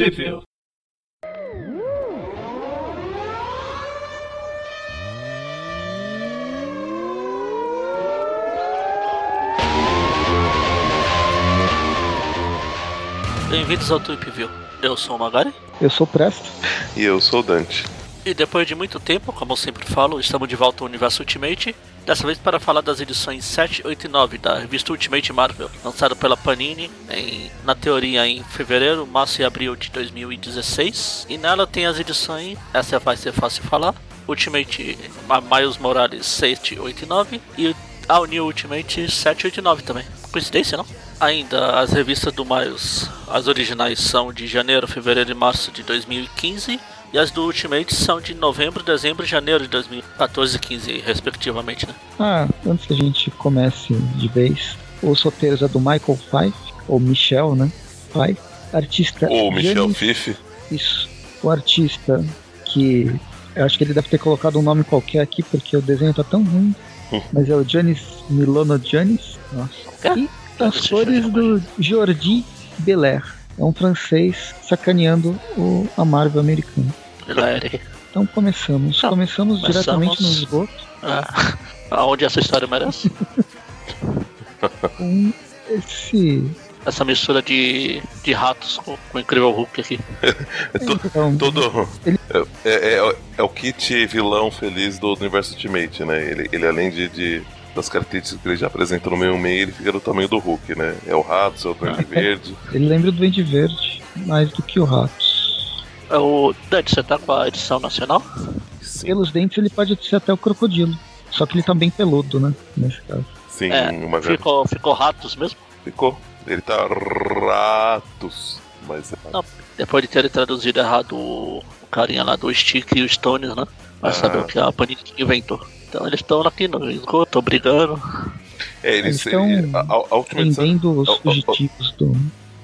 Preview. Bem-vindos ao Tweep View. Eu sou o Magari. Eu sou o Presto. E eu sou o Dante. E depois de muito tempo, como eu sempre falo, estamos de volta ao Universo Ultimate. Dessa vez para falar das edições 7, 8 e 9 da revista Ultimate Marvel, lançada pela Panini, em, na teoria em fevereiro, março e abril de 2016. E nela tem as edições, essa vai ser fácil falar, Ultimate Miles Morales 7, 8 e 9 e All New Ultimate 7, 8 e 9 também. Coincidência, não? Ainda as revistas do Miles, as originais são de janeiro, fevereiro e março de 2015 e as do Ultimate são de novembro, dezembro e janeiro de 2014 e 15, respectivamente, né? Ah, antes que a gente comece de vez, os roteiros é do Michael Fife, ou Michel, né? Pai, artista. Ou Michel Giannis- Fife. Isso. O artista que. Eu acho que ele deve ter colocado um nome qualquer aqui, porque o desenho tá tão ruim. Hum. Mas é o Giannis Milano Giannis. Nossa. É? E as cores do Jordi Belair. É um francês sacaneando o, a Marvel americana. Então começamos. Começamos começamos. diretamente no esgoto Ah, aonde essa história merece? com esse. Essa mistura de, de ratos com, com o incrível Hulk aqui. É Então, todo. Ele- É, é- é- é o kit vilão feliz do universo Ultimate, né? Ele, ele além de, de- das características que ele já apresenta no meio meio, ele fica do tamanho do Hulk, né? É o rato, é o Duende Verde. ele lembra o Duende Verde mais do que o Ratos. É o Dante, você tá com a edição nacional? Sim, Pelos dentes ele pode ser até o crocodilo. Só que ele tá bem peludo, né? Nesse caso. sim É, uma ficou, ficou ratos mesmo? Ficou. Ele tá ratos. Mas é- Não. Depois de terem traduzido errado o, carinha lá do Stick e o Stones, né? Vai Ah. saber o que a Panini inventou. Então eles estão aqui no esgoto, brigando. é, eles, Eles tão a, a- a última edição. Vendendo os fugitivos do.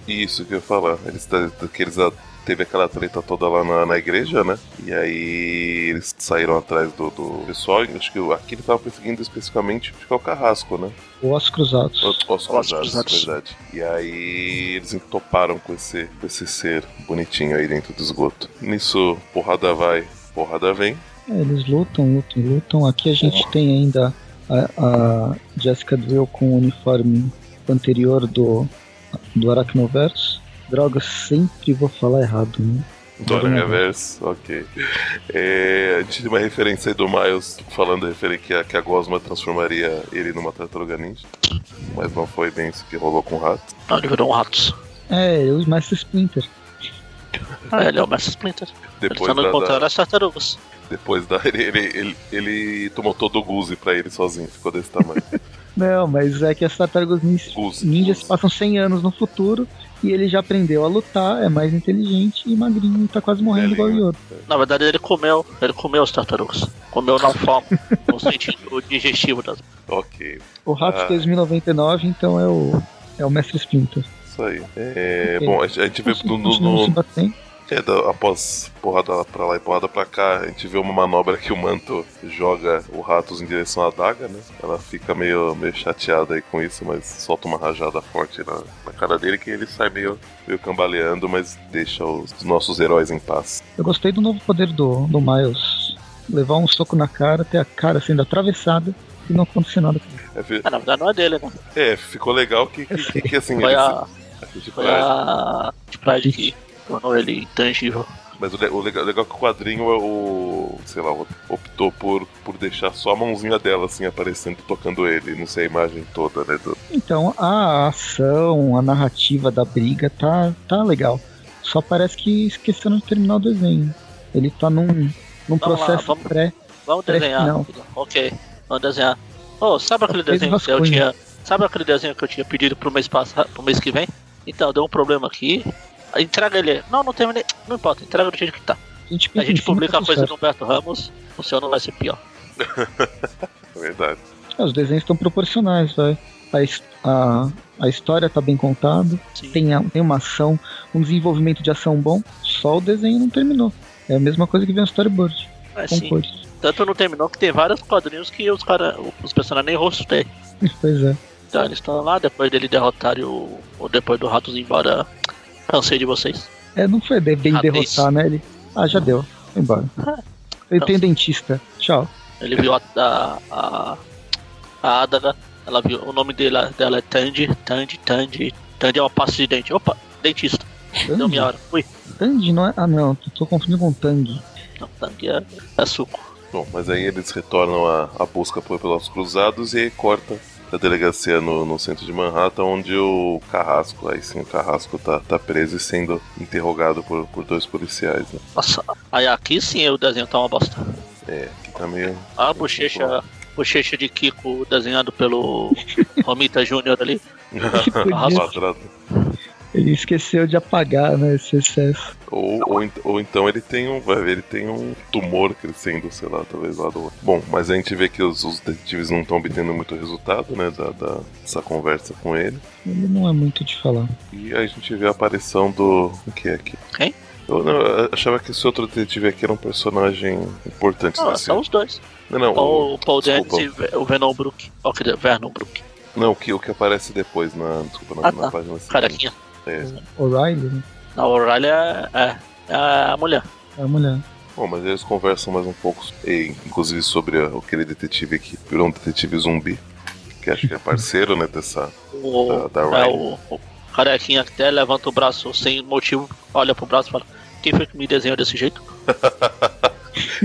Isso que eu ia falar. Eles, que eles ah, teve aquela treta toda lá na, na igreja, né? E aí eles saíram atrás do, do pessoal. e Acho que aqui ele tava perseguindo especificamente acho que é o Carrasco, né? Ossos Cruzados. Os, os Ossos cruzados, Cruzados. verdade. E aí eles entoparam com esse, com esse ser bonitinho aí dentro do esgoto. Nisso, porrada vai, porrada vem. É, eles lutam, lutam, lutam. Aqui a gente Uma. tem ainda a, a Jessica Drill com o uniforme anterior do, do Arachnoverso. Droga, sempre vou falar errado, né? Do Aranha Aranhaverse, ok. É, a gente tem uma referência aí do Miles falando que a, que a Gosma transformaria ele numa tartaruga ninja. Mas não foi bem isso que rolou com o rato. Não, ele virou um ratos. É, o Mestre Splinter. Ah, ele é o Mestre Splinter. Depois estão da, encontrando da- as tartarugas. depois da. Ele, ele, ele, ele tomou todo o Guzi pra ele sozinho, ficou desse tamanho. Não, mas é que as tartarugas ninjas passam 100 anos no futuro e ele já aprendeu a lutar, é mais inteligente e magrinho e tá quase morrendo igual o. Yoda. Na verdade, ele comeu. Ele comeu as tartarugas. Comeu na forma, no sentido digestivo das. Ok, O Ratos Ah. 2099, então, é o, é o Mestre Splinter. isso aí. É, Ok. Bom, a gente, vê no, no- no- batendo. É, da- após porrada pra lá e porrada pra cá, a gente vê uma manobra que o manto joga o Ratos em direção à daga, né? Ela fica meio, meio chateada aí com isso, mas solta uma rajada forte na, na cara dele que ele sai meio, meio cambaleando, mas deixa os nossos heróis em paz. Eu gostei do novo poder do, do Miles. Levar um soco na cara, ter a cara sendo atravessada e não acontecer nada. com ele. É, fi- Ah, na verdade, não é dele, né? é, ficou legal que, que, que, que, assim, Foi ele- a, a gente foi a de Pride tornou ele intangível. Mas o, o legal, legal é que o quadrinho, é o, sei lá, optou por, por deixar só a mãozinha dela, assim, aparecendo, tocando ele. Não sei a imagem toda, né? do- Então, a ação, a narrativa da briga tá, tá legal. Só parece que esqueceram de terminar o desenho. Ele tá num, num Vamos lá, processo vamos- pré. Vamos desenhar. não. filho. Ok, vamos desenhar. Oh, sabe aquele Fez desenho que eu tinha. Sabe aquele desenho que eu tinha pedido pro mês passado, pro mês que vem? Então, deu um problema aqui. Entrega ele. Não, não terminei. Não importa, entrega do jeito que tá. A gente, A gente publica a coisa certo. do Humberto Ramos, o seu não vai ser pior. É verdade. É, os desenhos estão proporcionais, vai. A, a, a história tá bem contada, Sim. tem, a- tem uma ação, um desenvolvimento de ação bom, só o desenho não terminou. É a mesma coisa que vem no storyboard, É, sim. Tanto não terminou que tem vários quadrinhos que os cara, os personagens nem rosto têm. Pois é. Então eles estão lá, depois dele derrotarem o. Ou depois do Ratos ir embora. Cansei de vocês. É, não foi bem Ah, derrotar, né? Ele. Ah, já deu. Foi embora. Ele tem dentista. Tchau. Ele viu a, a, a, a Adaga, ela viu, o nome dela, dela é Tandy, Tandy, Tandy. Tandy é uma pasta de dente. Opa, dentista. Deu Tandy? minha hora. Ui, Tandy não é. Ah, não. Tô, tô confundindo com Tang. não, Tandy é, é suco. Bom, mas aí eles retornam a, a busca por pelos cruzados e aí corta a delegacia no, no centro de Manhattan, onde o Carrasco, aí sim o Carrasco tá, tá preso e sendo interrogado por, por dois policiais. Né? Nossa, aí aqui sim o desenho tá uma bosta. É, que tá meio. A bochecha, bochecha de Kiko desenhado pelo Romita Júnior ali. Quadrado. Ele esqueceu de apagar, né? Esse excesso. Ou, ou, ou então ele tem um. vai ver, Ele tem um tumor crescendo, sei lá, talvez lá do. Bom, mas a gente vê que os, os detetives não estão obtendo muito resultado, né? Da, da- dessa conversa com ele. Ele não é muito de falar. E a gente vê a aparição do. O que é aqui? Quem? Eu, não, eu achava que esse outro detetive aqui era um personagem importante Ah, são os dois. Não, não, Ou o Paul. Dance e o Venom Brook. Dizer, Vernon Brook. Não, o que, o que aparece depois na. Desculpa, na, Ah, na tá. página seguinte. O'Reilly, né? A O'Reilly é, é, é a mulher. É a mulher. Bom, mas eles conversam mais um pouco, e, inclusive sobre aquele detetive que virou um detetive zumbi, que acho que é parceiro, né, dessa... O, Da- da é, Riley. o, o carequinha que até levanta o braço sem motivo, olha pro braço e fala: Quem foi que me desenhou desse jeito?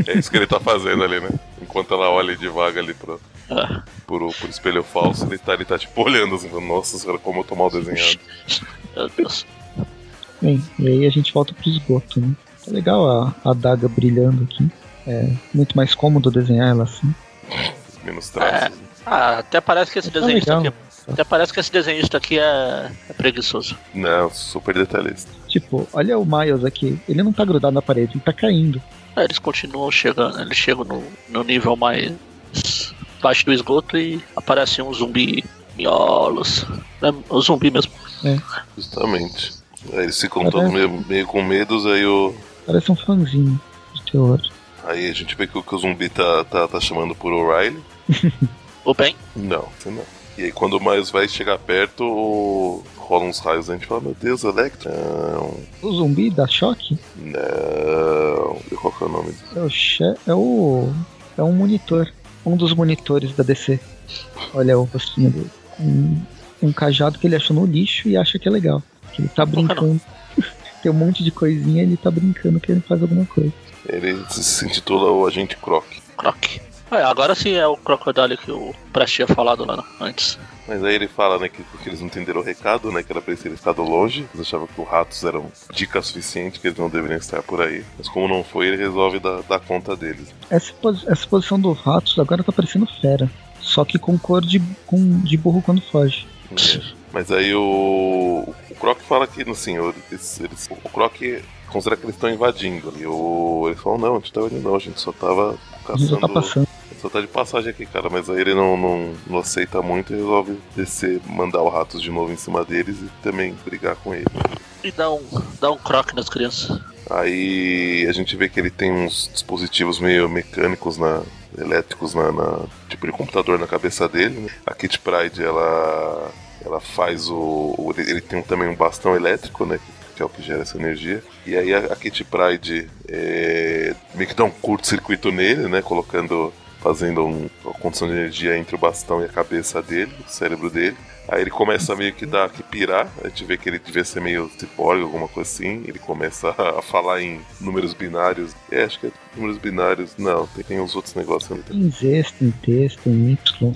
É isso que ele tá fazendo ali, né? Enquanto ela olha devagar ali pro, É. pro, pro espelho falso, ele tá, ele tá tipo olhando assim, nossa senhora, como eu tô mal desenhado. Meu Deus. Bem, e aí a gente volta pro esgoto, né? Tá legal a, a adaga brilhando aqui. É muito mais cômodo desenhar ela assim. Menos traços. Ah, até parece que esse Tá desenhista aqui. Até parece que esse desenhista aqui é, é preguiçoso. Não, super detalhista. Tipo, olha o Miles aqui. Ele não tá grudado na parede, ele tá caindo. É, eles continuam chegando, eles chegam no, no nível mais baixo do esgoto e aparece um zumbi miolos. É o zumbi mesmo. Justamente. Aí eles ficam Tá todos meio, meio com medos, aí o... Parece um fãzinho de terror. Aí a gente vê que o, que o zumbi tá, tá, tá chamando por O'Reilly. O bem, Não, não. E aí quando o Miles vai chegar perto, o... rola uns raios, a gente fala, meu Deus, Electra. Não, O zumbi dá choque não. E qual que é o nome? é o, che é o. É um monitor. Um dos monitores da DC. Olha o rostinho dele. Um, um cajado que ele achou no lixo e acha que é legal. Que ele tá brincando. Tem um monte de coisinha ele tá brincando que ele faz alguma coisa. Ele se, se intitula o Agente Croc. Croc. É, agora sim é o crocodile que o Prest tinha falado lá antes. Mas aí ele fala, né, que porque eles não entenderam o recado, né, que era pra eles terem ficado longe. Eles achavam que os ratos eram dica suficiente, que eles não deveriam estar por aí. Mas como não foi, ele resolve dar, dar conta deles. Essa, essa posição dos ratos agora tá parecendo fera. Só que com cor de, com, de burro quando foge. É. Mas aí o, o Croc fala que, assim, o- eles, eles- o Croc considera que eles estão invadindo. E o, eles falam, não, a gente tá invadindo não, a gente só tava A gente tá caçando... passando. Só tá de passagem aqui, cara, mas aí ele não, não, não aceita muito e resolve descer, mandar o Ratos de novo em cima deles e também brigar com ele. E dá um, dá um croc nas crianças. Aí a gente vê que ele tem uns dispositivos meio mecânicos na elétricos na, na- tipo de computador na cabeça dele. né? A Kit Pride ela ela faz o, o- ele tem também um bastão elétrico, né? Que é o que gera essa energia. E aí a, a Kit Pride é, meio que dá um curto-circuito nele, né? Colocando fazendo um- uma condição de energia entre o bastão e a cabeça dele, o cérebro dele. Aí ele começa a meio que dar que pirar, a gente vê que ele devia ser meio ciborgue, alguma coisa assim. Ele começa a falar em números binários. É, acho que é números binários. Não, tem, tem uns outros negócios ali. Em Z, em texto, em Y.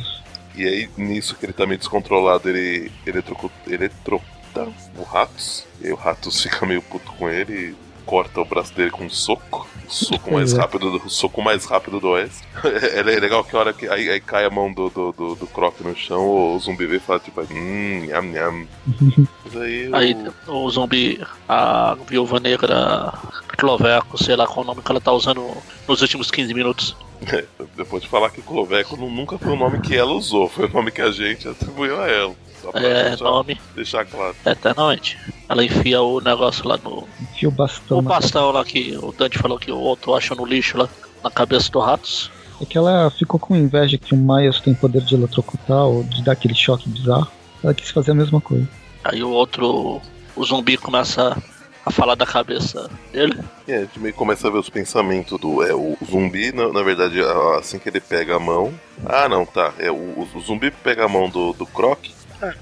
E aí, nisso que ele tá meio descontrolado, ele eletrocu- eletrocuta o Ratos. E aí o Ratos fica meio puto com ele e corta o braço dele com um soco. O soco mais é. rápido do, o soco mais rápido do oeste. é, é legal que a hora que aí, aí cai a mão do, do, do, do Croc no chão, o zumbi vê e fala tipo, hum, nham, nham. Aí, o- Aí o zumbi, a viúva negra, Cloveco, sei lá qual o nome que ela tá usando nos últimos 15 minutos. depois de falar que Cloveco nu- nunca foi o nome que ela usou, foi o nome que a gente atribuiu a ela. Só pra É, deixar, nome deixar claro. eternamente. Ela enfia o negócio lá no. Enfia o bastão O bastão lá que o Dante falou que o outro achou no lixo lá, na cabeça do Ratos. É que ela ficou com inveja que o Miles tem poder de eletrocutar ou de dar aquele choque bizarro. Ela quis fazer a mesma coisa. Aí o outro, o zumbi começa a falar da cabeça dele. E a gente meio começa a ver os pensamentos do é, o zumbi, na, na verdade, assim que ele pega a mão. Ah, não, tá. É, o, o zumbi pega a mão do, do Croc.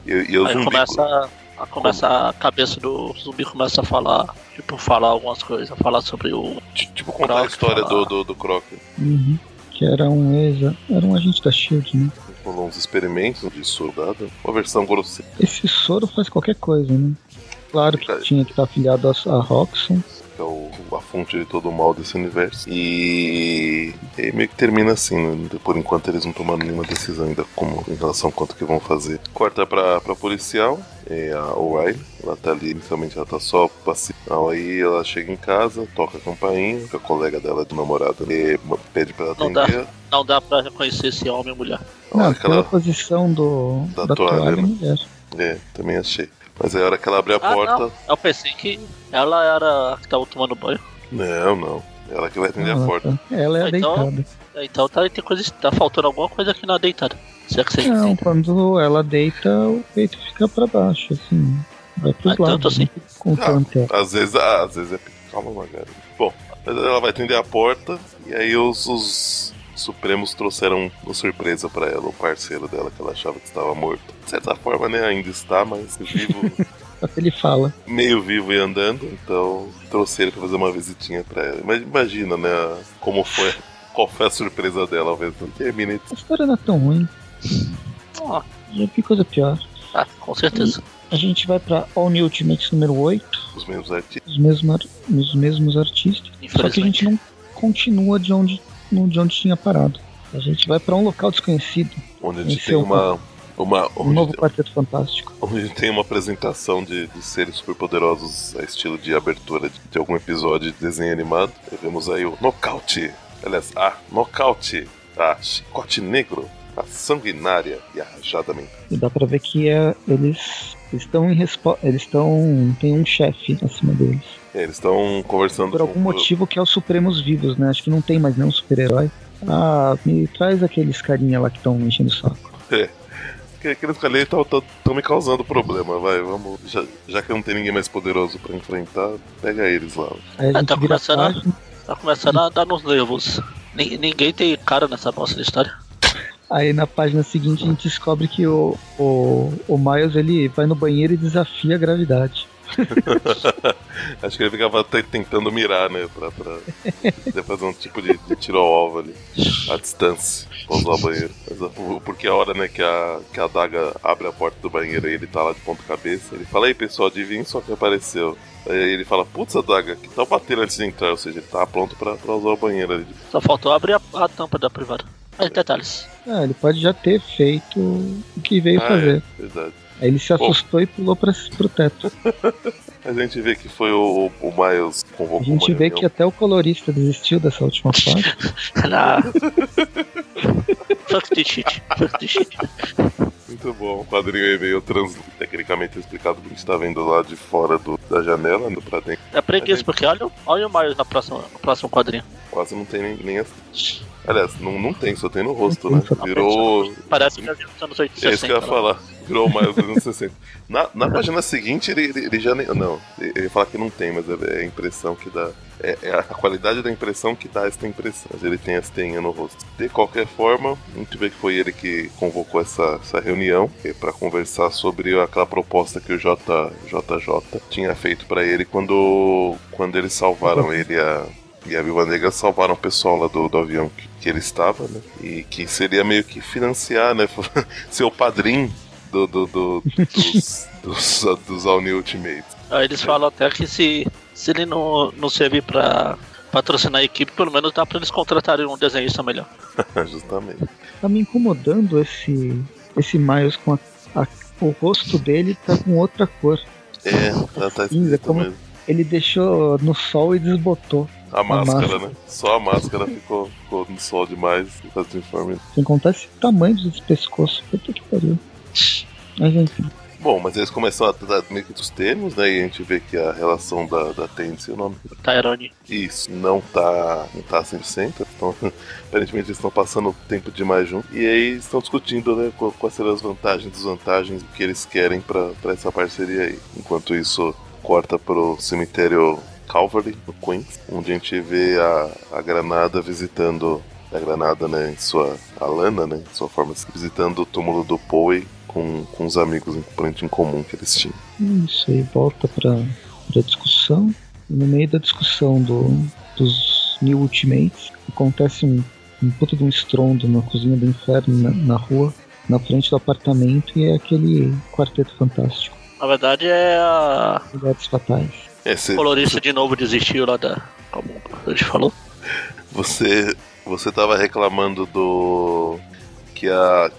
E, e o Aí zumbi. começa, a, começa a cabeça do zumbi começa a falar, tipo, falar algumas coisas, falar sobre o. ti- Tipo, contar a Croc história falar. do, do, do Croc. Uhum. Que era um ex. Era um agente da Shield, né? Rolou uns experimentos de soldado. Uma versão grosseira. Esse soro faz qualquer coisa, né? Claro que tinha que estar afiliado a, a Roxxon. Que é o, a fonte de todo o mal desse universo. E, e meio que termina assim, né? Por enquanto eles não tomaram nenhuma decisão ainda como, em relação a quanto que vão fazer. Corta pra, pra policial, é a O'Reilly, ela tá ali, inicialmente ela tá só passiva. Aí ela chega em casa, toca a campainha, que a colega dela de namorada e pede pra ela Não dá. atender. Não dá pra reconhecer se é homem ou mulher. Não, hora que pela ela, posição do, Da da, toalha, toalha, né? mulher. é, também achei. Mas aí a hora que ela abre a Ah, porta. não. Eu pensei que ela era a que tava tomando banho. Não, não. Ela que vai atender a Ah, porta. tá. Ela é a Então- deitada. Então tá, tem coisa, tá faltando alguma coisa aqui na deitada. Se é que você Não, entende. quando ela deita, o peito fica pra baixo, assim. Vai pros Ah, tanto assim? né? Com Ah. Às vezes, ah, às vezes é. Calma, Magari. Bom, mas ela vai atender a porta e aí os, os Supremos trouxeram uma surpresa pra ela, o parceiro dela que ela achava que estava morto. De certa forma, né, ainda está, mas vivo, Só que ele fala. meio vivo e andando, então trouxeram pra fazer uma visitinha pra ela. Mas imagina, né, como foi, qual foi a surpresa dela ao ver Termina A história não é tão ruim. Ah, Já vi coisa pior. ah, com certeza. A gente vai pra All New Ultimates número 8. os mesmos artistas. Os mesmos, ar- os mesmos artistas. Só que a gente não continua de onde, de onde tinha parado. A gente vai pra um local desconhecido. Onde a gente Esse tem o- uma. uma Um novo Quarteto Fantástico. onde tem uma apresentação de, de seres superpoderosos a estilo de abertura de, de algum episódio de desenho animado. E vemos aí o nocaute. Aliás, a nocaute, a chicote negro, a sanguinária e a rajada mental. E dá pra ver que é, eles estão em resposta. Eles estão. Tem um chefe acima deles. É, Eles estão conversando Por algum com- motivo que é os Supremos vivos, né? Acho que não tem mais nenhum super-herói. Ah, me traz aqueles carinha lá que estão enchendo o saco. Que Aqueles ali estão me causando problema, vai, vamos. Já, já que não tem ninguém mais poderoso pra enfrentar, pega eles lá. Aí a Ah, gente tá começando a-. Tá começando a dar nos nervos. Ni- Ninguém tem cara nessa de história. Aí na página seguinte a gente descobre que o, o, o Miles ele vai no banheiro e desafia a gravidade. Acho que ele ficava te- tentando mirar, né? Pra, pra fazer um tipo de, de tiro ao alvo ali, à distância, pra usar o banheiro. Mas, porque a hora né, que, a, que a daga abre a porta do banheiro e ele tá lá de ponta cabeça, ele fala, aí pessoal, adivinha só que apareceu. Aí ele fala, putz, a daga, que tal bater antes de entrar? Ou seja, ele tá pronto pra, pra usar o banheiro ali. Só faltou abrir a, a tampa da privada. Mas detalhes. Ah, ele pode já ter feito o que veio Ah, fazer. é, verdade. Aí ele se assustou e pulou pra, pro teto. Mas a gente vê que foi o, o Miles A convocou gente vê reunião. que até o colorista desistiu dessa última parte. Na... Fuck this shit. Fuck this shit. Muito bom, o quadrinho aí meio trans... tecnicamente explicado que a gente tá vendo lá de fora do, da janela, indo pra dentro. É preguiça, porque olha, o- olha o Miles na próxima, no próximo quadrinho. Quase não tem nem, nem as... Aliás, não, não tem, só tem no rosto, né? Virou. Parece que já viu nos anos 80. É isso que eu ia 60, falar. Virou mais dos anos 60. Na, na página seguinte, ele, ele, ele já nem. Não, ele ele fala que não tem, mas é a impressão que dá. É, é a qualidade da impressão que dá essa impressão. Mas ele tem as teinhas no rosto. De qualquer forma, a gente vê que foi ele que convocou essa, essa reunião para conversar sobre aquela proposta que o J, JJ tinha feito para ele quando, quando eles salvaram ele e a, e a Viúva Negra salvaram o pessoal lá do, do avião que, que ele estava, né? E que seria meio que financiar, né? Ser o padrinho do, do, do- dos, dos, dos All New Ultimates. Aí eles falam até que se, se ele não, não servir pra patrocinar a equipe, pelo menos dá pra eles contratarem um desenhista melhor. Justamente. Tá me incomodando esse, esse Miles com a, a- o rosto dele tá com outra cor. É, tá, tá Cinza, como- mesmo. Ele deixou no sol e desbotou. A máscara, máscara. né? Só a máscara ficou, ficou no sol demais. Tá desinforme. Sem contar esse tamanho desse pescoço. Puta que pariu. Mas enfim. Bom, mas eles começam a tratar meio que dos termos, né? E a gente vê que a relação da, da Tense, o nome Tyrone. Isso, não tá, não tá 100%. Então, aparentemente eles estão passando tempo demais juntos. E aí estão discutindo né, qu- quais serão as vantagens e desvantagens que eles querem pra pra essa parceria aí. Enquanto isso, corta pro cemitério Calvary, no Queens, onde a gente vê a, a Granada visitando a Granada, né, em sua a Lana, né, em sua forma visitando o túmulo do Poe com, com os amigos em comum que eles tinham. Isso aí volta para a discussão. No meio da discussão do, dos New Ultimates, acontece um, um puta de um estrondo na cozinha do inferno, na, na rua, na frente do apartamento, e é aquele quarteto fantástico. Na verdade é a. Mulheres fatais. Esse, O colorista de novo desistiu lá da. Como a gente falou. Você você tava reclamando do que a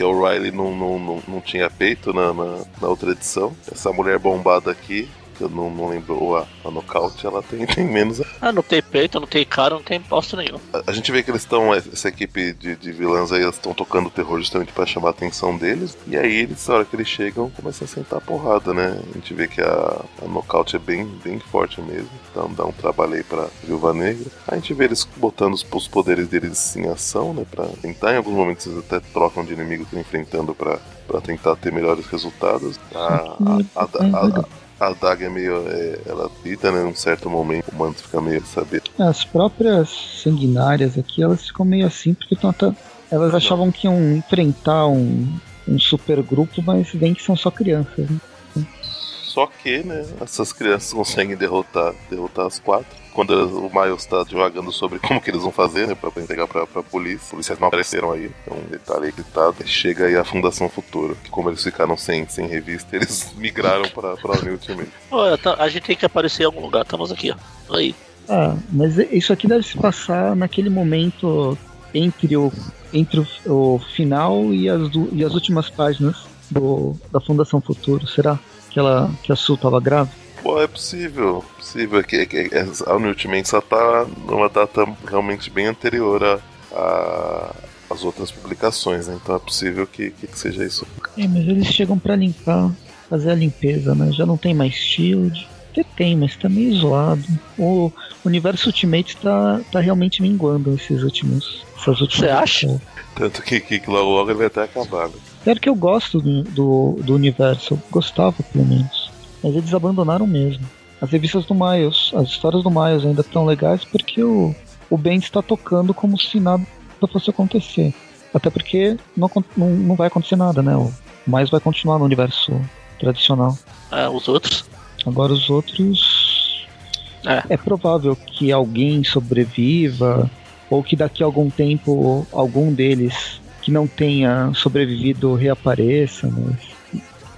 que a O'Reilly não, não, não, não tinha peito na, na, na outra edição. Essa mulher bombada aqui, eu não, não lembro a, a nocaute, ela tem, tem menos. Ah, não tem peito, não tem cara, não tem posto nenhum. A, a gente vê que eles estão, essa equipe de, de vilãs aí, estão tocando terror justamente pra chamar a atenção deles. E aí, eles, na hora que eles chegam, começam a sentar a porrada, né? A gente vê que a, a nocaute é bem, bem forte mesmo. Então dá um trabalho aí pra Viúva Negra. A gente vê eles botando os, os poderes deles em ação, né? Pra tentar, em alguns momentos, eles até trocam de inimigo que estão enfrentando pra, pra tentar ter melhores resultados. A, a, a, a, a Daga é meio. É, ela lida, né? Num certo momento, o manto fica meio saber. As próprias sanguinárias aqui, elas ficam meio assim, porque tão até- elas achavam que iam enfrentar um, um super grupo, mas bem que são só crianças. Né? Só que, né, essas crianças conseguem derrotar, derrotar as quatro. Quando o Miles tá divagando sobre como que eles vão fazer, né, pra entregar pra, pra polícia. Os policiais não apareceram aí, é um detalhe aí gritado. Chega aí a Fundação Futuro, que como eles ficaram sem, sem revista, eles migraram pra, pra New Ultimate. Olha, tá- a gente tem que aparecer em algum lugar, estamos aqui, ó. Aí. Ah, mas isso aqui deve se passar naquele momento entre o, entre o, o final e as, du- e as últimas páginas do, da Fundação Futuro. Será que, ela, que a Sul tava grávida? Pô, é possível, possível que, que, que a New Ultimate só tá numa data realmente bem anterior a, a- às outras publicações, né? Então é possível que, que seja isso. É, mas eles chegam pra limpar, fazer a limpeza, né? Já não tem mais Shield. Até tem, mas tá meio zoado. O universo Ultimate tá, tá realmente minguando esses últimos. Essas últimas Você acha? Tanto que, que logo logo ele vai até acabar, né? Pior que eu gosto do, do, do universo, eu gostava pelo menos. Mas eles abandonaram mesmo. As revistas do Miles, as histórias do Miles ainda estão legais porque o, o Bendis está tocando como se nada fosse acontecer. Até porque não, não, não vai acontecer nada, né? O Miles vai continuar no universo tradicional. É, os outros. Agora os outros. É. É provável que alguém sobreviva, ou que daqui a algum tempo algum deles que não tenha sobrevivido reapareça, mas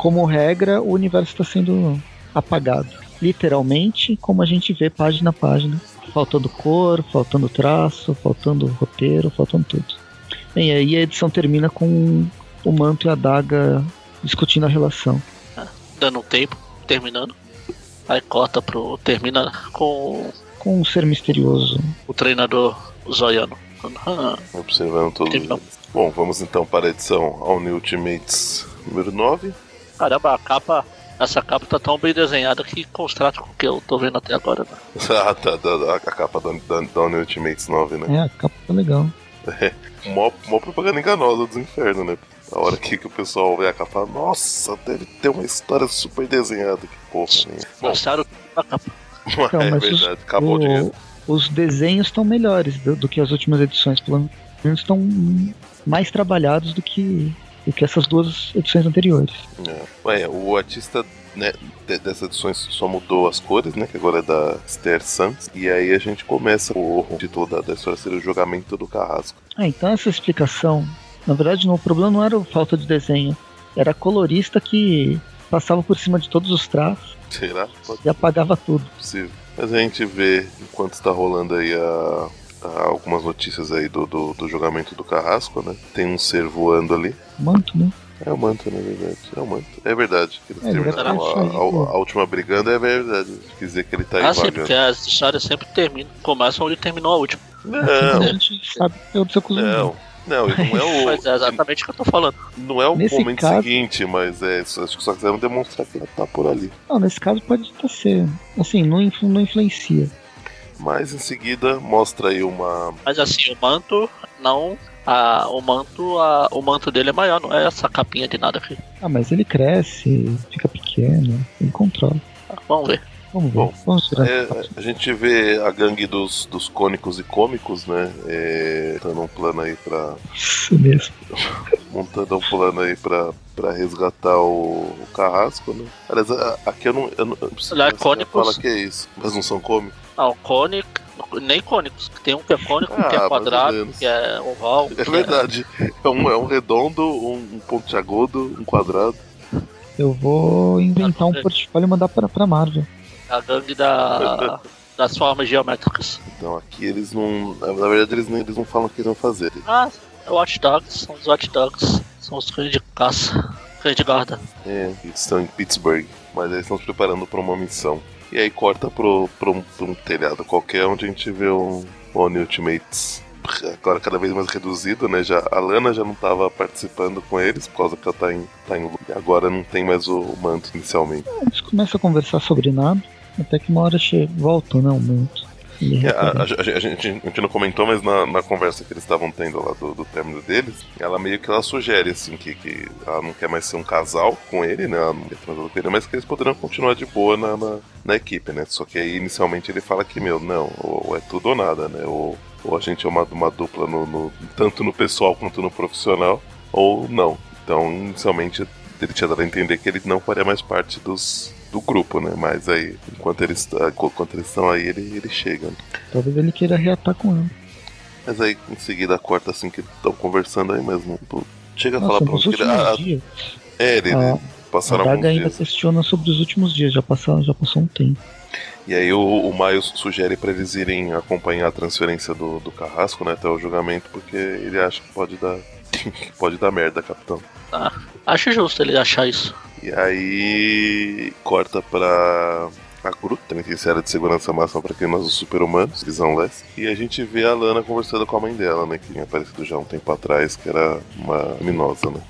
como regra o universo está sendo apagado. Literalmente, como a gente vê página a página. Faltando cor, faltando traço, faltando roteiro, faltando tudo. Bem, aí a edição termina com o manto e a daga discutindo a relação. Dando um tempo, terminando. Aí corta pro. Termina com Com um ser misterioso o treinador zoiano. Ah, Observando todos eles. Bom, vamos então para a edição All New Ultimates número 9. Caramba, a capa. Essa capa tá tão bem desenhada que contrasta com o que eu tô vendo até agora, né? ah, tá, da, da- a capa da, da, Ultimates 9, né? É, a capa tá legal. Mó, mó propaganda enganosa dos infernos, né? A hora que, que o pessoal vê a capa, fala, nossa, deve ter uma história super desenhada. Que porra, né? Mostraram a capa. Então, é mas os- verdade, acabou O- dinheiro. os desenhos estão melhores do, do que as últimas edições, pelo menos estão mais trabalhados do que, do que essas duas edições anteriores. É. Ué, o artista né, de- dessas edições só mudou as cores, né? Que agora é da Esther Santos. E aí a gente começa o, título da, da história ser o julgamento do carrasco. Ah, então essa explicação, na verdade, não, o problema não era a falta de desenho, era a colorista que passava por cima de todos os traços Será? Pode e apagava tudo. possível. Mas a gente vê, enquanto está rolando aí a- algumas notícias aí do, do, do julgamento do carrasco, né? Tem um ser voando ali. Manto, né? É o manto, na verdade. É o manto. É verdade. que Eles É, ele terminaram a, a- a última brigando, é verdade. Quer dizer que ele tá aí Ah, sim, vagando. porque as histórias sempre terminam, começam onde terminou a última. Não, a gente sabe que é o não. Não, ele não é o. Mas é exatamente o que eu tô falando. Não é o Nesse momento caso- seguinte, mas é. Acho que só quiseram demonstrar que ela tá por ali. Não, nesse caso pode até ser. Assim, não, influ- não influencia. Mas em seguida mostra aí uma. Mas assim, o manto não. A, o manto, a, o manto dele é maior, não é essa capinha de nada aqui. Ah, mas ele cresce, fica pequeno, ele controla. Vamos ver. Vamos ver. Bom, Vamos tirar. É, a gente vê a gangue dos, dos cônicos e cômicos, né? É, dando um plano aí pra. Isso mesmo. Montando um plano aí pra, pra resgatar o, o carrasco, né? Aliás, aqui eu não. Eu não eu não preciso Lá é você cônicos. fala que é isso, mas não são cômicos. Ah, o cônico, nem cônicos. Tem um que é cônico, um que Ah, é ou quadrado, que é oval. É verdade. É um, é um redondo, um, um pontiagudo, um quadrado. Eu vou inventar um portfólio e mandar pra, pra Marvel. É a gangue da, das formas geométricas. Então aqui eles não. Na verdade, eles, nem, eles não falam o que eles vão fazer. Ah, é o Watch Dogs, são os Watch Dogs. São os cães de caça, cães de guarda. É, eles estão em Pittsburgh, mas eles estão se preparando para uma missão. E aí corta pro, pro, um, pro um telhado qualquer onde a gente vê um Oni Ultimates. Agora cada vez mais reduzido, né? Já, a Lana já não estava participando com eles, por causa que ela tá em, tá em. Agora não tem mais o, o manto inicialmente. Eles começam a conversar sobre nada, até que uma hora che... volta, né? O manto. É, a, a- a gente, a gente não comentou, mas na, na conversa que eles estavam tendo lá do, do término deles, ela meio que ela sugere assim que, que ela não quer mais ser um casal com ele, né? Ela não quer transar com ele, mas que eles poderiam continuar de boa na, na, na equipe, né? Só que aí inicialmente ele fala que, meu, não, ou é tudo ou nada, né? Ou, ou a gente é uma, uma dupla no, no- tanto no pessoal quanto no profissional, ou não. Então, inicialmente ele tinha dado a entender que ele não faria mais parte dos. Do grupo, né? Mas aí, enquanto eles, enquanto eles estão aí, ele, ele chega. né? Talvez ele queira reatar com ela. Mas aí em seguida corta assim que estão conversando aí mesmo. Chega a Nossa, falar pra onde que ele. últimos Ah, dias, é, ele, a, passaram a Daga ainda dias. questiona sobre os últimos dias, já passou, já passou um tempo. E aí o, o Miles sugere pra eles irem acompanhar a transferência do, do carrasco, né, até o julgamento, porque ele acha que pode dar. que pode dar merda, capitão. Acho justo ele achar isso. E aí corta pra. A GRU, Penitenciária de Segurança Máxima para Criminosos Super-Humanos, Visão Leste. E a gente vê a Lana conversando com a mãe dela, né? Que tinha aparecido já um tempo atrás, que era uma criminosa, né?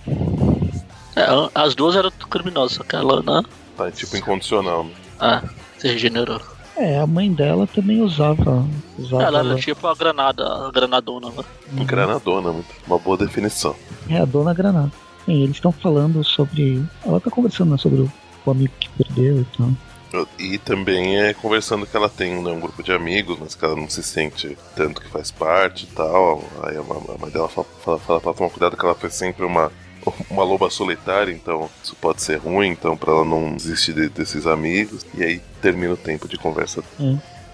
É, as duas eram criminosas, só que a Lana Tá tipo incondicional, né? ah, se regenerou. É, a mãe dela também usava. usava Ela era tipo a granada, a granadona. Né? Uhum. Granadona, uma boa definição. É, a dona Granada. Sim, eles estão falando sobre. Ela tá conversando né, sobre o, o amigo que perdeu e tal. E também é conversando que ela tem né, um grupo de amigos, mas que ela não se sente tanto que faz parte e tal. Aí a mãe dela fala, fala, fala pra tomar cuidado que ela foi sempre uma, uma loba solitária, então isso pode ser ruim, então pra ela não desistir de- desses amigos. E aí termina o tempo de conversa.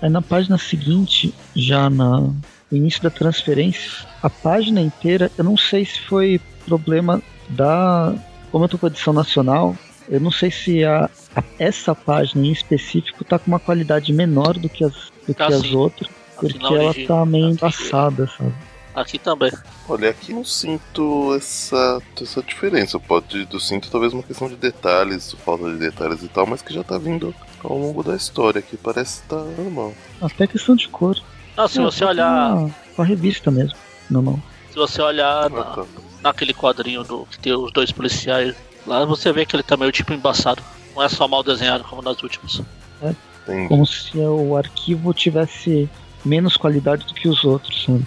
Aí na página seguinte, já na, no início da transferência, a página inteira, eu não sei se foi problema da. Como eu tô com a edição nacional, eu não sei se a, a- essa página em específico tá com uma qualidade menor do que as, do que Ah, as outras, porque ela origi- tá meio aqui- embaçada, sabe? Aqui também. Olha, aqui não sinto essa, essa diferença. Pode, eu sinto talvez uma questão de detalhes, falta de detalhes e tal, mas que já tá vindo ao longo da história, que parece estar normal. Até questão de cor. Não, se É, você tá olhar. Com a, revista mesmo. Não, não. Se você olhar Ah, na- tá. Naquele quadrinho do que tem os dois policiais, lá você vê que ele tá meio tipo embaçado. Não é só mal desenhado como nas últimas. Entendi. Como se o arquivo tivesse menos qualidade do que os outros, sabe?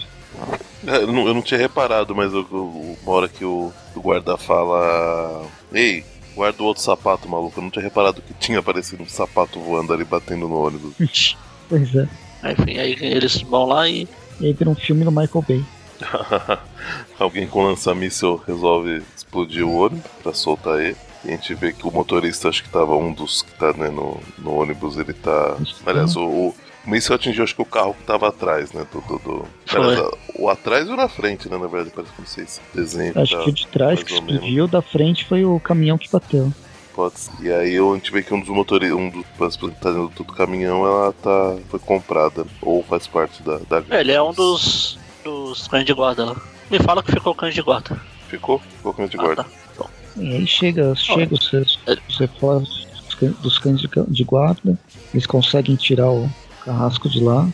É, eu, não, eu não tinha reparado, mas eu, eu- uma hora que o, o guarda fala. Ei, guarda o outro sapato, maluco. Eu não tinha reparado que tinha aparecido um sapato voando ali batendo no ônibus. Pois é. Enfim, aí eles vão lá e. E aí vira um filme do Michael Bay. Alguém com lança-míssel resolve explodir o ônibus pra soltar ele. E a gente vê que o motorista, acho que tava um dos que tá né, no, no ônibus, ele tá. Aliás, o, o, o míssil atingiu acho que o carro que tava atrás, né? Do, do, do-. Aliás, o atrás ou na frente, né? Na verdade, parece que não sei se desenho. Acho tá- que o de trás que explodiu, da frente foi o caminhão que bateu. Pode ser. E aí a gente vê que um dos motoristas, um dos pessoas que tá dentro do caminhão, ela tá. foi comprada. Ou faz parte da. da É, ele é um dos. Dos cães de guarda lá. Me fala que ficou cães de guarda. Ficou? Ficou a de Ah, guarda. tá. Bom, E aí chega, chega os, seus- os reforços dos cães- dos cães de, de guarda, eles conseguem tirar o carrasco de lá.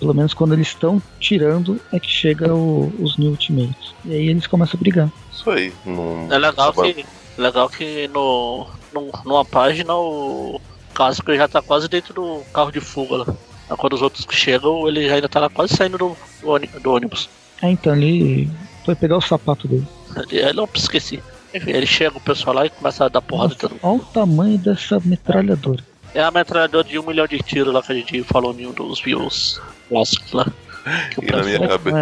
Pelo menos quando eles estão tirando é que chega o- os New Ultimates. E aí eles começam a brigar. Isso aí. Não, É legal só- que. Legal que no. num- numa página o Casco já tá quase dentro do carro de fuga lá. Quando os outros chegam, ele ainda tá lá quase saindo do, do ôni- do ônibus. Ah, então ele foi pegar o sapato dele. Ele, eu não esqueci. Enfim, ele chega o pessoal lá e começa a dar porrada mundo. Olha o tamanho dessa metralhadora. É a metralhadora de um milhão de tiros lá que a gente falou em um dos views clássicos lá. E na minha cabeça.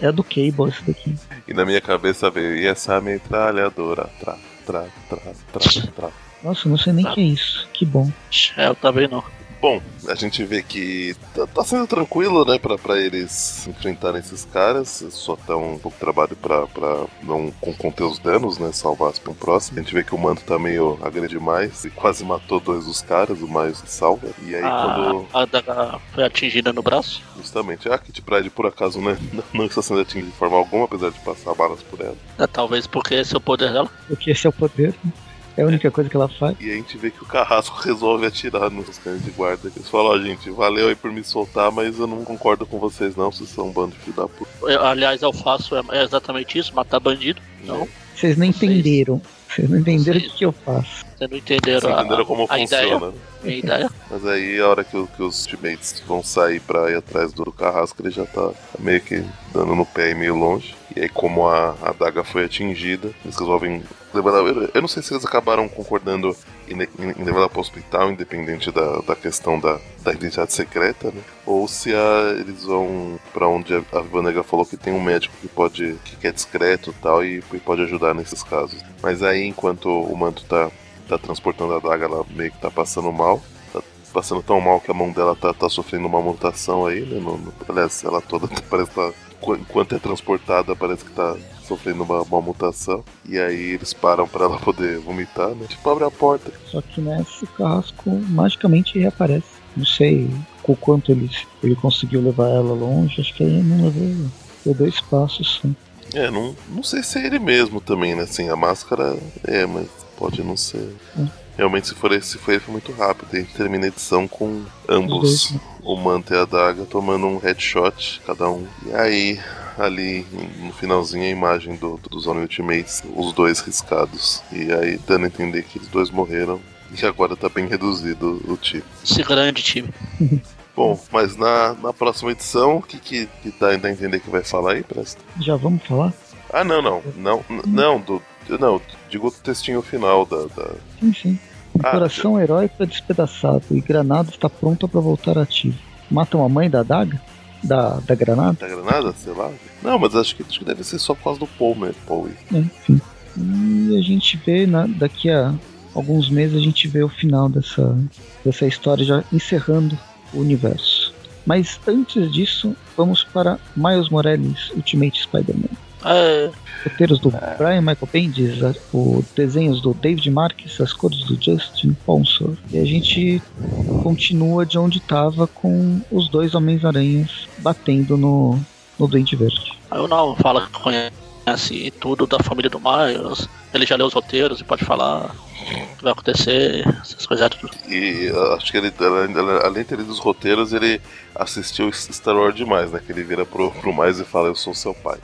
É, é a do Cable esse daqui. E na minha cabeça veio, e essa metralhadora? Tra, tra, tra, tra, tra. Nossa, não sei nem o que é isso. Que bom. É, eu também não. Bom, a gente vê que tá, tá sendo tranquilo, né, pra, pra eles enfrentarem esses caras. Só tá um pouco de trabalho pra, pra não con- conter os danos, né, salvar para um próximo. A gente vê que o Manto tá meio agredido demais e quase matou dois dos caras, o se salva. E aí A, quando, a daga foi atingida no braço. justamente, a Kit Pride por acaso né, não está sendo atingida de forma alguma, apesar de passar balas por ela. É, talvez porque esse é o poder dela. Porque esse é o poder. né? É a única coisa que ela faz. E a gente vê que o Carrasco resolve atirar nos cães de guarda. Eles falam, ó, gente, valeu aí por me soltar, mas eu não concordo com vocês não, vocês são um bando de filho da puta. Eu- aliás, eu faço é, é exatamente isso, matar bandido. Não, Vocês não entenderam. Vocês não entenderam o que, que eu faço. vocês não entenderam, Vocês a, entenderam como a funciona, ideia. Minha ideia. Mas aí a hora que, que os teammates vão sair pra ir atrás do Carrasco, ele já tá meio que dando no pé e meio longe. E aí como a, a daga foi atingida, eles resolvem. Eu, não sei se eles acabaram concordando em, em- em levar ela pro hospital, independente da, da questão da, da identidade secreta, né? Ou se a- eles vão pra onde a, a Viva Negra falou que tem um médico que pode. que é discreto e tal, e, e pode ajudar nesses casos. Mas aí enquanto o manto tá, tá transportando a daga, ela meio que tá passando mal passando tão mal que a mão dela tá, tá sofrendo uma mutação aí, né? No, no, aliás, ela toda parece que tá. Enqu- Enquanto é transportada, parece que tá sofrendo uma, uma mutação. E aí eles param pra ela poder vomitar, né? Tipo, abre a porta. Só que nessa o carrasco magicamente reaparece. Não sei com quanto ele, ele conseguiu levar ela longe. Acho que aí não levou. Deu dois passos só. É, não, não sei se é ele mesmo também, né? Assim, a máscara é, mas pode não ser. Hum. Realmente, se for, esse- se for ele, foi muito rápido. A gente termina a edição com Os ambos, né? o Manta e a Daga, tomando um headshot, cada um. E aí, ali no finalzinho, a imagem do, dos Zone Ultimates, os dois riscados. E aí, dando a entender que os dois morreram. E agora tá bem reduzido o time. Esse grande time. Bom, mas na, na próxima edição, o que, que, que dá a entender que vai falar aí, Presta? Já vamos falar? Ah, não, não. Não, não, do, não digo o textinho final da. da... Sim, sim. Um Ah, coração heróico é despedaçado e Granada está pronta para voltar ativo. Matam a mãe da adaga? Da, da granada? da granada, sei lá. Não, mas acho que, acho que deve ser só por causa do Paul mesmo, Paul. É, enfim. E a gente vê, na, daqui a alguns meses, a gente vê o final dessa, dessa história já encerrando o universo. Mas antes disso, vamos para Miles Morales Ultimate Spider-Man. É, Roteiros do Brian Michael Bendis, os desenhos do David Marques, as cores do Justin Ponsor. E a gente continua de onde estava com os dois Homens-Aranhas batendo no, no Duende Verde. eu não fala que conhece tudo da família do Miles. Ele já leu os roteiros e pode falar o que vai acontecer, essas coisas tudo. E uh, acho que ele, além de ter lido os roteiros, ele assistiu Star Wars demais, né? Que ele vira pro, pro mais e fala, eu sou seu pai.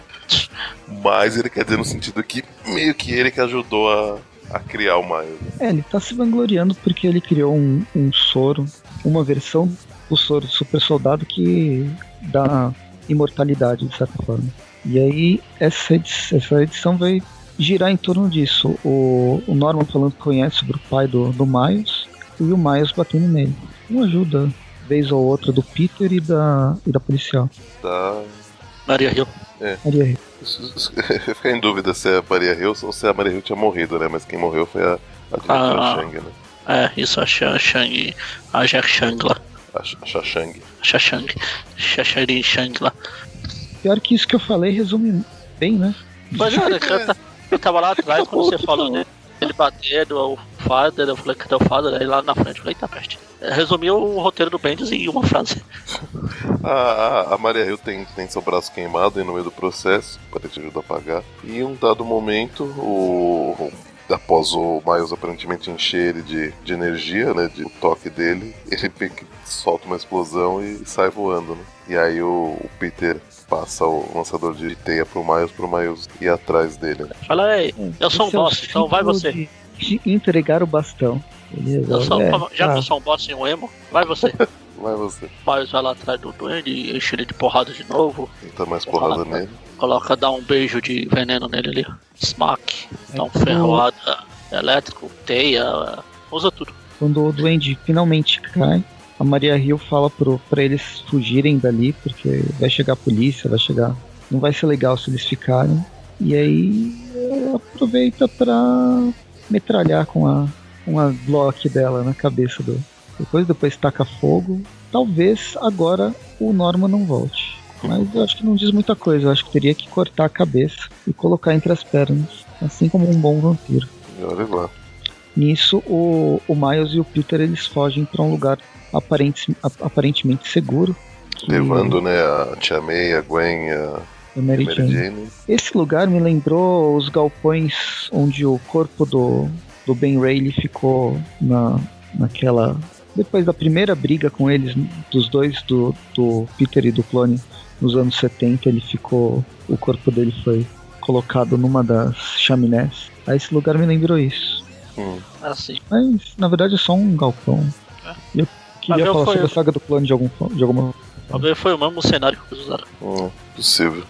Mas ele quer dizer no sentido que meio que ele que ajudou a, a criar o Miles. né? É, ele tá se vangloriando porque ele criou um, um soro, uma versão do soro do super soldado que dá imortalidade, de certa forma. E aí, essa edi- essa edição vai girar em torno disso. O, o Norman falando que conhece sobre o pai do, do Miles e o Miles batendo nele. Uma ajuda, vez ou outra, do Peter e da, e da policial. Tá. Maria Hill. Maria Hill. Eu fiquei em dúvida se é a Maria Hill ou se a Maria Hill tinha morrido, né? Mas quem morreu foi a, a diretora Ah. Shang, né? É, isso a Shang, Shang a Jack Shang lá. A Shashang. Shashang. Shasharin Shang lá. Pior que isso que eu falei resume bem, né? Pois é, né, eu, eu tava lá atrás quando você falou dele, ele batendo o Father, eu falei, cadê o Father? Aí lá na frente, eu falei, eita peste. É, Resumiu o roteiro do Bendis em uma frase. A, a, a Maria Hill tem, tem seu braço queimado aí no meio do processo, para te ajudar a pagar. E em um dado momento, o, após o Miles aparentemente encher ele de, de energia, né, de toque dele, ele que solta uma explosão e sai voando, né? E aí o, o Peter passa o lançador de teia pro Miles, pro Miles ir atrás dele. né? Fala, ei, eu sou um é boss, então vai você. De, de entregar o bastão. Ele Eu sou, é, já que tá. eu sou um boss e um emo, vai você. Vai você. Miles vai lá atrás do Duende, enche ele de porrada de novo, Tenta mais porrada nele. coloca, dá um beijo de veneno nele ali. Smack, dá um É, ferroada elétrico, teia, usa tudo. Quando o duende finalmente cai, a Maria Hill fala pro, pra eles fugirem dali, porque vai chegar a polícia, vai chegar. Não vai ser legal se eles ficarem. E aí aproveita pra metralhar com a, com a Glock dela na cabeça do. Depois, depois taca fogo. Talvez agora o Norman não volte. Mas eu acho que não diz muita coisa. Eu acho que teria que cortar a cabeça e colocar entre as pernas. Assim como um bom vampiro. Olha lá. Nisso, o, o Miles e o Peter eles fogem para um lugar aparente, ap- aparentemente seguro. Levando, né, a Tia May, a Gwen, a Mary Mary Jane. Esse lugar me lembrou os galpões onde o corpo do, do Ben Reilly ficou na, naquela. Depois da primeira briga com eles, dos dois, do, do Peter e do clone, nos anos 70, ele ficou. O corpo dele foi colocado numa das chaminés. Aí esse lugar me lembrou isso. Hum. Assim. Mas na verdade é só um galpão. É. Eu queria falar foi- sobre a saga do clone de, algum, de alguma. Talvez foi o mesmo cenário que eles usaram. Hum, possível.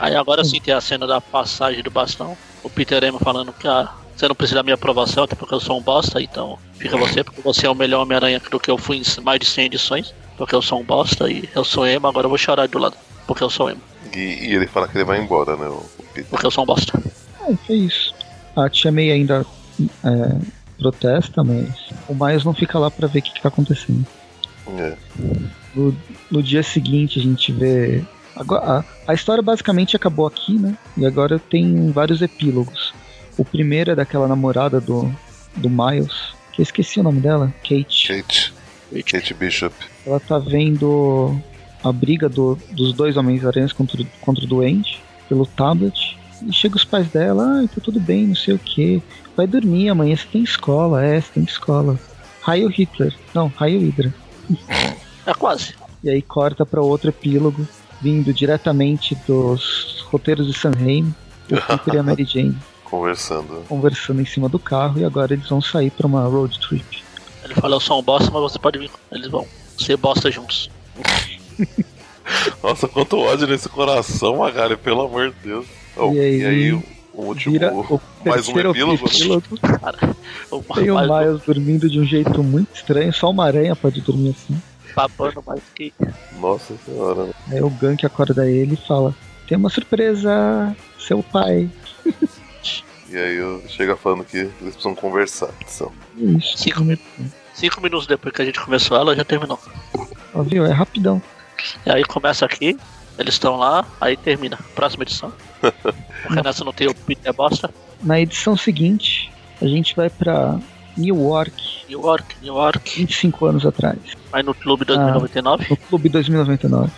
Aí agora sim tem a cena da passagem do bastão. O Peter Emma falando que ah, você não precisa da minha aprovação, até porque eu sou um bosta, então fica você, porque você é o melhor Homem-Aranha do que eu fui em mais de 100 edições, porque eu sou um bosta e eu sou emo, agora eu vou chorar do lado, porque eu sou emo, E, e ele fala que ele vai embora, né, o o Peter. porque eu sou um bosta. É, foi isso. A tia May ainda é, protesta, mas o Miles não fica lá pra ver o que, que tá acontecendo. É. No, no dia seguinte a gente vê. Agora, a, a história basicamente acabou aqui, né? E agora tem vários epílogos. O primeiro é daquela namorada do, do Miles, que eu esqueci o nome dela, Kate. Kate. Kate Bishop. Ela tá vendo a briga do- dos dois Homens-Aranhas contra, contra o Duende pelo tablet. E chega os pais dela, ah, tá tudo bem, não sei o que. Vai dormir, amanhã você tem escola, é, você tem escola. Raio Hitler. Não, Raio Hydra. É quase. E aí corta para outro epílogo, vindo diretamente dos roteiros de Sam Raimi, o Peter e a Mary Jane Conversando. conversando em cima do carro e agora eles vão sair para uma road trip. Ele fala, eu sou um bosta, mas você pode vir. Eles vão ser bosta juntos. Nossa, quanto ódio nesse coração, Magali, pelo amor de Deus. Oh, E aí, e aí, o último. Vira o mais um epílogo, epílogo. Cara, o Tem o Miles dormindo de um jeito muito estranho, só uma aranha pode dormir assim. babando mais que. Nossa senhora. Aí o Gank acorda ele e fala: Tem uma surpresa, seu pai. E aí eu chega falando que eles precisam conversar. Então, Isso. Cinco minutos. Cinco minutos depois que a gente começou ela, já terminou. Ó, viu? É rapidão. E aí começa aqui, eles estão lá, aí termina. Próxima edição. Porque nessa não tem o Peter Bosta. Na edição seguinte, a gente vai pra New York, New York, New York. 25 anos atrás, Aí no Clube 2099, no Clube 2099.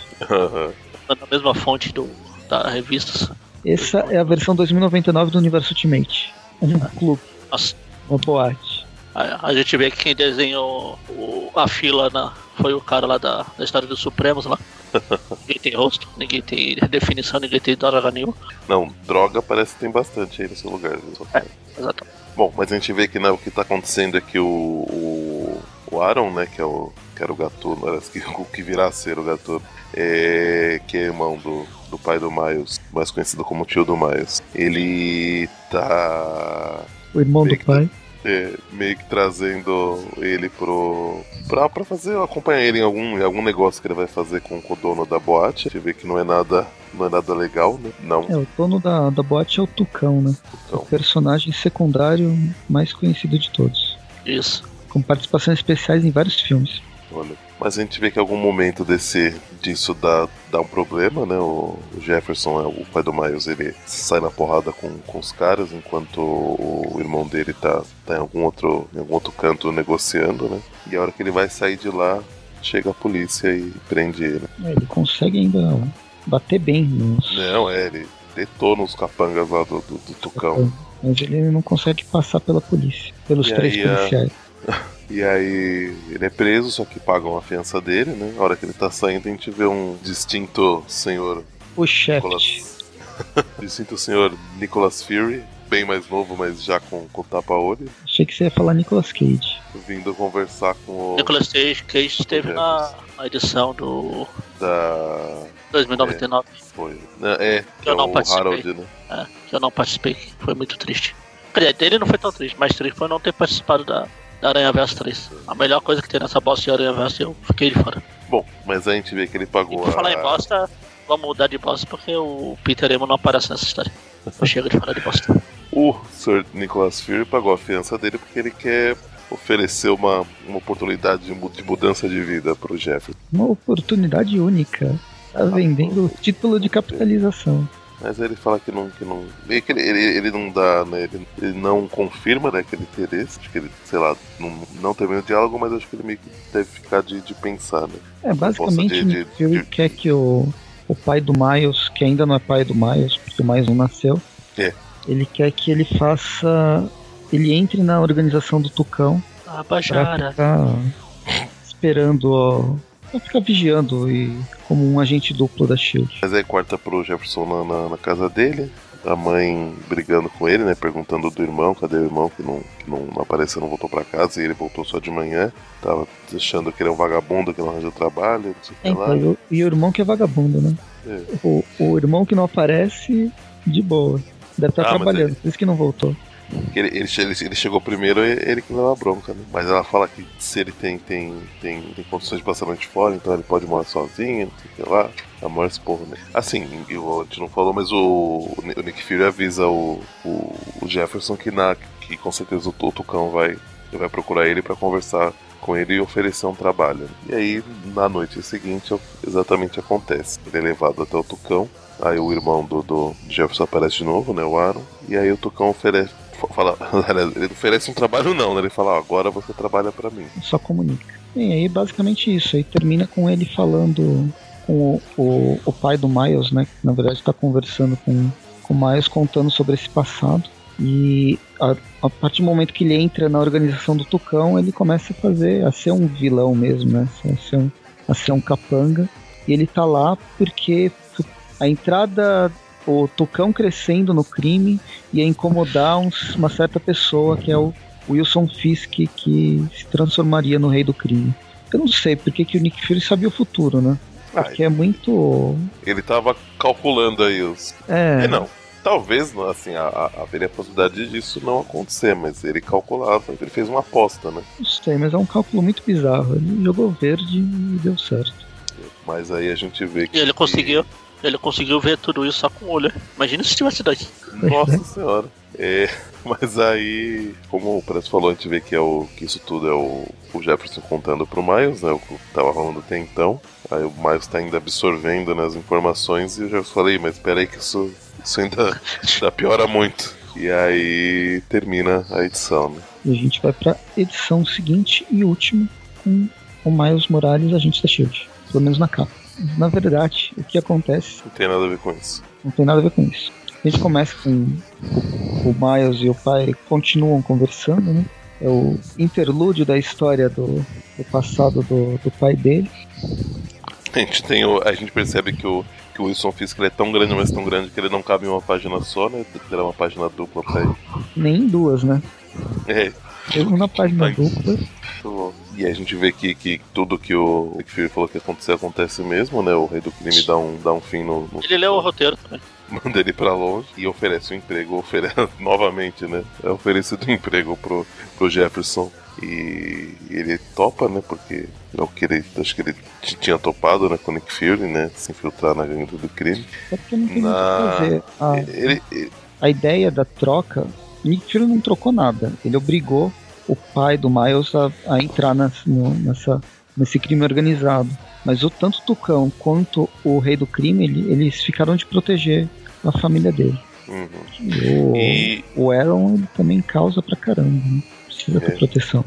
na mesma fonte do, da revista. Essa é a versão 2099 do Universo Ultimate. Um clube, Nossa, uma boate. A, a gente vê que quem desenhou o- a fila na, foi o cara lá da, da história dos Supremos lá. Ninguém tem rosto, ninguém tem definição, ninguém tem droga nenhuma. Não, droga parece que tem bastante aí nesse lugar. viu? Só- É. Exato. Bom, mas a gente vê que né, o que tá acontecendo é que o, o, o Aaron, né, que, é o, que era o Gatuno, parece que o que virá a ser o Gatuno, é, que é irmão do, do pai do Miles, mais conhecido como tio do Miles, ele tá O irmão do pai. É, meio que trazendo ele pro. Pra, pra fazer, acompanhar ele em algum, em algum negócio que ele vai fazer com, com o dono da boate. A gente vê que não é nada, não é nada legal, né? Não. É, o dono da, da boate é o Tucão, né? Então, O personagem secundário mais conhecido de todos. Isso. Com participações especiais em vários filmes. olha. Mas a gente vê que em algum momento desse, disso dá, dá um problema, né? O, Jefferson, é o pai do Miles, ele sai na porrada com, com os caras, enquanto o, irmão dele tá, tá em, algum outro, em algum outro canto negociando, né? E a hora que ele vai sair de lá, chega a polícia e prende ele. É, ele consegue ainda bater bem nos. Não, é, ele detona os capangas lá do, do, do Tucão. Mas ele não consegue passar pela polícia. Pelos E três aí, a- policiais. E aí ele é preso, só que pagam a fiança dele, né? A hora que ele tá saindo, a gente vê um distinto senhor O chefe. Nicholas. distinto senhor Nicholas Fury, bem mais novo, mas já com, com tapa-olho, Achei que você ia falar Nicolas Cage. vindo conversar com o Nicolas Cage, Cage esteve na, na edição do da. 2099, Foi. né, É, que é Eu não o participei. Harold, né? é, que eu não participei. Foi muito triste. Quer dizer, dele não foi tão triste, mas triste foi não ter participado da, da Aranha Verso 3. A melhor coisa que tem nessa bosta de Aranha Verso eu fiquei de fora. Bom, mas a gente vê que ele pagou. E por falar em bosta, vamos mudar de bosta porque o Peter Emo não aparece nessa história. Eu chego de falar de bosta. O Sir Nicholas Fury pagou a fiança dele porque ele quer oferecer uma, uma oportunidade de, de mudança de vida pro Jeffrey. Uma oportunidade única. Tá vendendo o título de capitalização. Mas ele fala que não. Que não ele, ele, ele não dá, né? Ele, ele, não confirma né, aquele interesse. Acho que ele, sei lá, não, não termina o diálogo, mas acho que ele meio que deve ficar de, de pensar, né? É, basicamente, de, de, ele quer que o, o pai do Miles, que ainda não é pai do Miles, porque o Miles não nasceu, é. ele quer que ele faça. Ele entre na organização do Tucão. Ah, pra ficar esperando, ó, pra ficar vigiando e como um agente duplo da Shield. Mas aí corta pro Jefferson na, na, na, casa dele, a mãe brigando com ele, né? Perguntando do irmão, cadê o irmão que não, que não, apareceu, não voltou pra casa, e ele voltou só de manhã. Tava achando que ele é um vagabundo que não arranja trabalho, não sei o é, que lá. Então, e o irmão que é vagabundo, né? É. O, o irmão que não aparece, de boa. Deve estar Ah, mas trabalhando, por isso que não voltou. Ele, ele, ele, ele chegou primeiro, ele que leva a bronca, né? Mas ela fala que se ele tem, tem, tem, tem condições de passar noite fora, então ele pode morar sozinho, não sei o que lá. A maior porra, né? Assim, eu, a gente não falou, mas o, o Nick Fury avisa o, o, o Jefferson que, na, que com certeza o, o Tucão vai, vai procurar ele pra conversar com ele e oferecer um trabalho. E aí, na noite seguinte, exatamente acontece. Ele é levado até o Tucão, aí o irmão do, do Jefferson aparece de novo, né, o Aaron, e aí o Tucão oferece. Fala, ele oferece um trabalho não, né? Ele fala, ó, agora você trabalha pra mim. Só comunica. E aí basicamente isso. Aí termina com ele falando com o, o, o pai do Miles, né? Que na verdade está conversando com, com o Miles, contando sobre esse passado. E a, a partir do momento que ele entra na organização do Tucão, ele começa a fazer, a ser um vilão mesmo, né? A ser um, a ser um capanga. E ele tá lá porque a entrada, o Tucão crescendo no crime ia incomodar uns- uma certa pessoa que é o Wilson Fisk que se transformaria no rei do crime. Eu não sei porque que o Nick Fury sabia o futuro, né? Ah, Porque é muito. ele tava calculando aí os. É, É, não. Talvez, assim, a, a, haveria a possibilidade disso não acontecer, mas ele calculava, ele fez uma aposta, né? não sei, mas é um cálculo muito bizarro. Ele jogou verde e deu certo. Mas aí a gente vê que. E ele conseguiu. Ele conseguiu ver tudo isso só com o olho. Imagina se tivesse dois. Nossa senhora. É, mas aí, como o Preto falou, a gente vê que, é o, que isso tudo é o, o Jefferson contando pro Miles, né? O que tava rolando até então. Aí o Miles tá ainda absorvendo né, as informações e eu já falei, mas peraí que isso, isso ainda, ainda piora muito. E aí termina a edição, né? E a gente vai pra edição seguinte e última com o Miles Morales, agente da Shield. Pelo menos na capa. Na verdade, o que acontece Não tem nada a ver com isso. não tem nada a ver com isso. A gente começa com o, Miles e o pai continuam conversando, né? É o interlúdio da história do, do passado do, do pai dele. A gente, tem o- a gente percebe que o, que o Wilson Fisk ele é tão grande, mas tão grande que ele não cabe em uma página só, né? Tem que ter uma página dupla pra ele. Nem em duas, né? É, Mesmo na página Ai. dupla. muito bom. E a gente vê que, que tudo que o Nick Fury falou que ia acontecer, acontece mesmo, né? O rei do crime dá um, dá um fim no, no Ele leu o roteiro também. manda ele pra longe e oferece um emprego, oferece novamente, né? É oferecido um emprego pro, pro Jefferson. E ele topa, né? Porque é o que ele. Acho que ele tinha topado, né? Com o Nick Fury, né? Se infiltrar na gangue do crime. É porque não tem muito o Na- que fazer. A, Ele, ele- a ideia da troca, Nick Fury não trocou nada. Ele obrigou o pai do Miles a, a entrar nas- no- nessa, nesse crime organizado. Mas o tanto o Tucão quanto o rei do crime, ele- eles ficaram de proteger a família dele. uhum. O, E, o Aaron ele também causa pra caramba, né? Precisa É. ter proteção.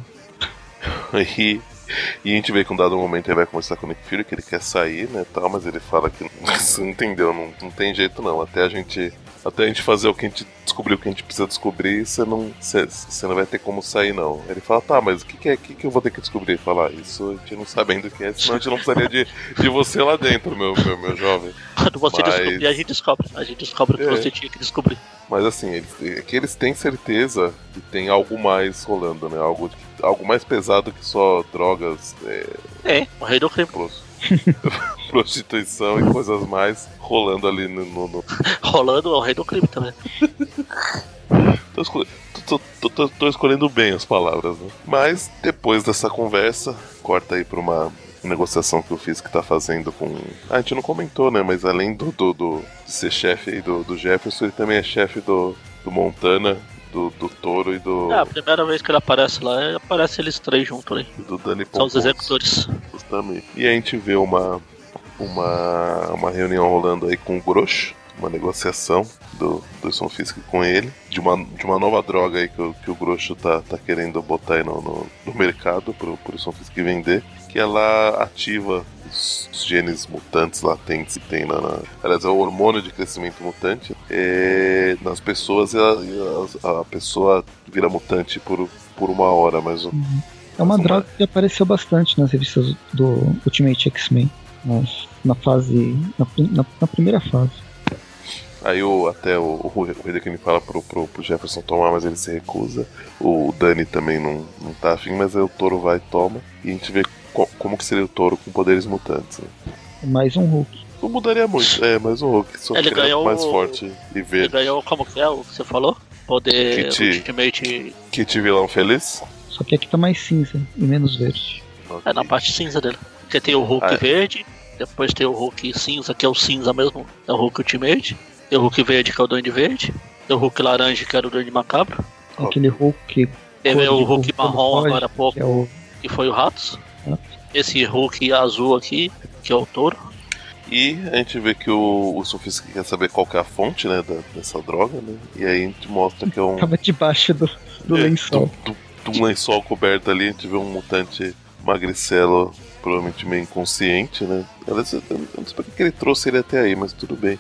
e, e a gente vê que um dado momento ele vai conversar com o Nick Fury, que ele quer sair, né? Tal, mas ele fala que não entendeu, não, não tem jeito não. Até a gente. Até a gente fazer o que a gente descobriu o que a gente precisa descobrir, você não, você, você não vai ter como sair, não. Ele fala, tá, mas o que, que é que, que eu vou ter que descobrir? Ele fala, ah, isso a gente não sabe ainda o que é, senão a gente não precisaria de, de você lá dentro, meu, meu, meu jovem. Quando você Mas- descobrir, a gente descobre. A gente descobre o que É. você tinha que descobrir. Mas assim, eles, é que eles têm certeza que tem algo mais rolando, né? Algo, algo mais pesado que só drogas, é, É, o rei do crime. prostituição e coisas mais rolando ali no, no- Rolando é o rei do crime também. Tô, escolhendo, tô, tô, tô, escolhendo bem as palavras, né? Mas depois dessa conversa, corta aí pra uma negociação que eu fiz que tá fazendo com. Ah, a gente não comentou, né? Mas além do, do, do de ser chefe do, do Jefferson, ele também é chefe do, do Montana, do, do Toro e do. É, a primeira vez que ele aparece lá, aparece eles três juntos ali. do Danny São os executores. E a gente vê uma, uma, uma reunião rolando aí com o Grosso, uma negociação do, do Son Fisk com ele, de uma, de uma nova droga aí que, o- que o Grosso tá, tá querendo botar aí no, no, no mercado pro, pro Son Fisk vender, que ela ativa os, genes mutantes latentes que tem na, na. Aliás, é o hormônio de crescimento mutante. é, nas pessoas a, a, a pessoa vira mutante por, por uma hora, mais ou É uma droga que apareceu bastante nas revistas do Ultimate X-Men. Na fase. Na, na- na primeira fase. Aí o, até o, o, Redequim fala pro, pro, pro Jefferson tomar, mas ele se recusa. O Dani também não, não tá afim, mas aí o touro vai e toma. E a gente vê co- como que seria o touro com poderes mutantes. né? Mais um Hulk. Não mudaria muito, é, mas o Hulk só Ele que ele é ganhou mais o- forte e Ele verde. ganhou, como que é o que você falou? Poder Kit. Ultimate Kit vilão feliz? Só que aqui tá mais cinza e menos verde. é na parte cinza dele. Porque tem o Hulk Ah, é. verde, depois tem o Hulk cinza, que é o cinza mesmo, é o Hulk Ultimate. Tem o Hulk verde, que é o Duende Verde. Tem o Hulk laranja, que era o Duende Macabro. Aquele Hulk Teve o Hulk Hulk marrom agora há pouco, que é o. que foi o Ratos. Esse Hulk azul aqui, que é o touro. E a gente vê que o, o Sofisca quer saber qual que é a fonte, né, da- dessa droga, né? E aí a gente mostra que é um... Tava debaixo do, do É, lençol. Do, do- do lençol coberto ali, a gente vê um mutante magricelo, provavelmente meio inconsciente, né? Aliás, Eu não sei pra que ele trouxe ele até aí, mas tudo bem.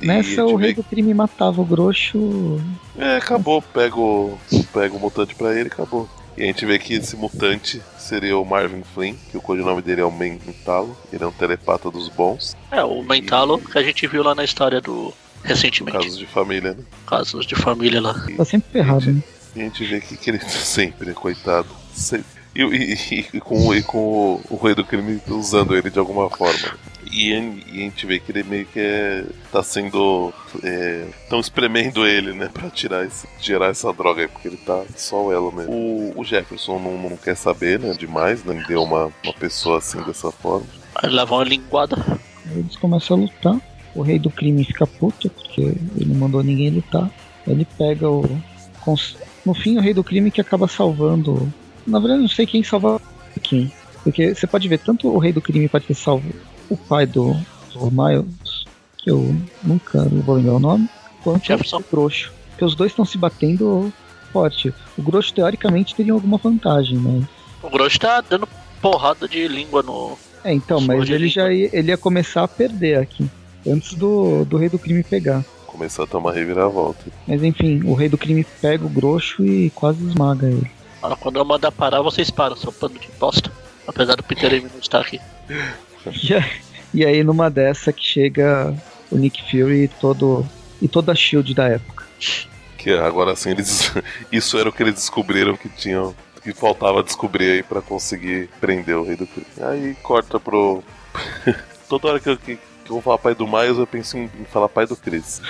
Nessa o vê rei do crime matava o Grosso. É, acabou, pega o, pega o mutante pra ele e acabou. E a gente vê que esse mutante seria o Marvin Flynn, que o codinome dele é o Mentalo, ele é um telepata dos bons, É, o Mentalo, que a gente viu lá na história do. recentemente. casos de família, né? Casos de família lá. Tá sempre ferrado, né? E a gente vê que, que ele sempre, coitado. sempre. E, e- e- e com, e com o, o rei do crime usando ele de alguma forma. E, a- e a gente vê que ele meio que é, tá sendo. Estão espremendo ele, né? Pra tirar esse, tirar essa droga aí, porque ele tá só o elo mesmo. O, o Jefferson não, não quer saber, né? Demais, né? Ele deu uma, uma pessoa assim dessa forma. Aí levam uma linguada. Aí Eles começam a lutar. O rei do crime fica puto, porque ele não mandou ninguém lutar. Ele pega o. cons- No fim, o rei do crime que acaba salvando. Na verdade, eu não sei quem salva quem. Porque você pode ver, tanto o rei do crime pode ter salvo o pai do, do Miles, que eu nunca vou lembrar o nome, quanto Jefferson. o Grosso. Porque os dois estão se batendo forte. O Grosso, teoricamente, teria alguma vantagem, mas. O Grosso tá dando porrada de língua no. É, então, mas ele língua. já ia, ele ia começar a perder aqui. Antes do, do rei do crime pegar. Começar a tomar reviravolta. Mas enfim, o rei do crime pega o grosso e quase esmaga ele. Ah, Quando eu mandar parar, vocês param, seu pano de bosta. Apesar do Peter M não estar aqui. E aí, e aí numa dessa que chega o Nick Fury e todo e toda a Shield da época. Que agora sim eles. Isso era o que eles descobriram que tinham. Que faltava descobrir aí pra conseguir prender o rei do crime. Aí corta pro. Toda hora que eu, que, que eu vou falar pai do Miles, eu penso em, em falar pai do Chris.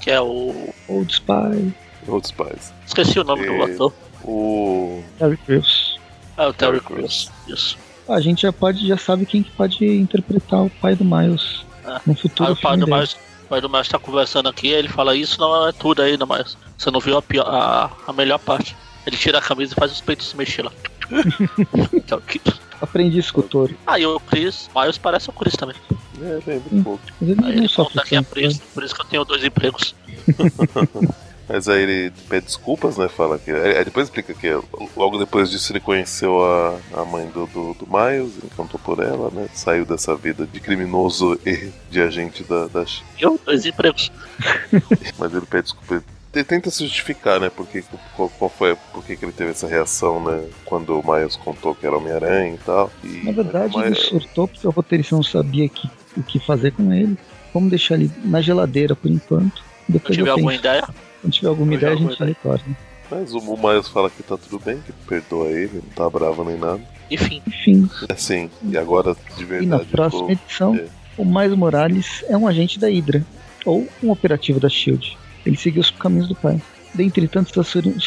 Que é o. Old Spy, Outros pais. Esqueci o nome do É. ator. O. Terry Crews. É o Terry Terry Crews. Isso. A gente já pode já sabe quem que pode interpretar o pai do Miles Ah. no futuro Aí o pai do. Miles, pai do Miles tá conversando aqui, ele fala isso não é tudo ainda, mas você não viu a, pior, a, a melhor parte. Ele tira a camisa e faz os peitos se mexer lá. Então, que- Aprendi isso com o Toro. Aí o Chris, Miles parece o Chris também. É, lembra um pouco. Mas ele Aí não ele sofre conta que é né? por isso que eu tenho dois empregos. Mas aí ele pede desculpas, né? Fala que. Aí depois explica que logo depois disso ele conheceu a, a mãe do, do, do Miles, encantou por ela, né? Saiu dessa vida de criminoso e de agente da, da China. Eu, dois empregos. Mas ele pede desculpa. Ele tenta se justificar, né? Porque, qual, qual foi, por que que ele teve essa reação, né? Quando o Miles contou que era Homem-Aranha e tal. E, Na verdade, mas, ele surtou porque o roteirista não sabia que, o que fazer com ele. Vamos deixar ele na geladeira por enquanto. Depois eu alguma penso. ideia, Quando tiver alguma ideia, a gente retorna. mas o, Miles fala que tá tudo bem, que perdoa ele, não tá bravo nem nada. enfim. Enfim, Assim, e agora de e verdade. na próxima edição, é. o Miles Morales é um agente da Hydra. Ou um operativo da SHIELD. Ele seguiu os caminhos do pai. dentre tantos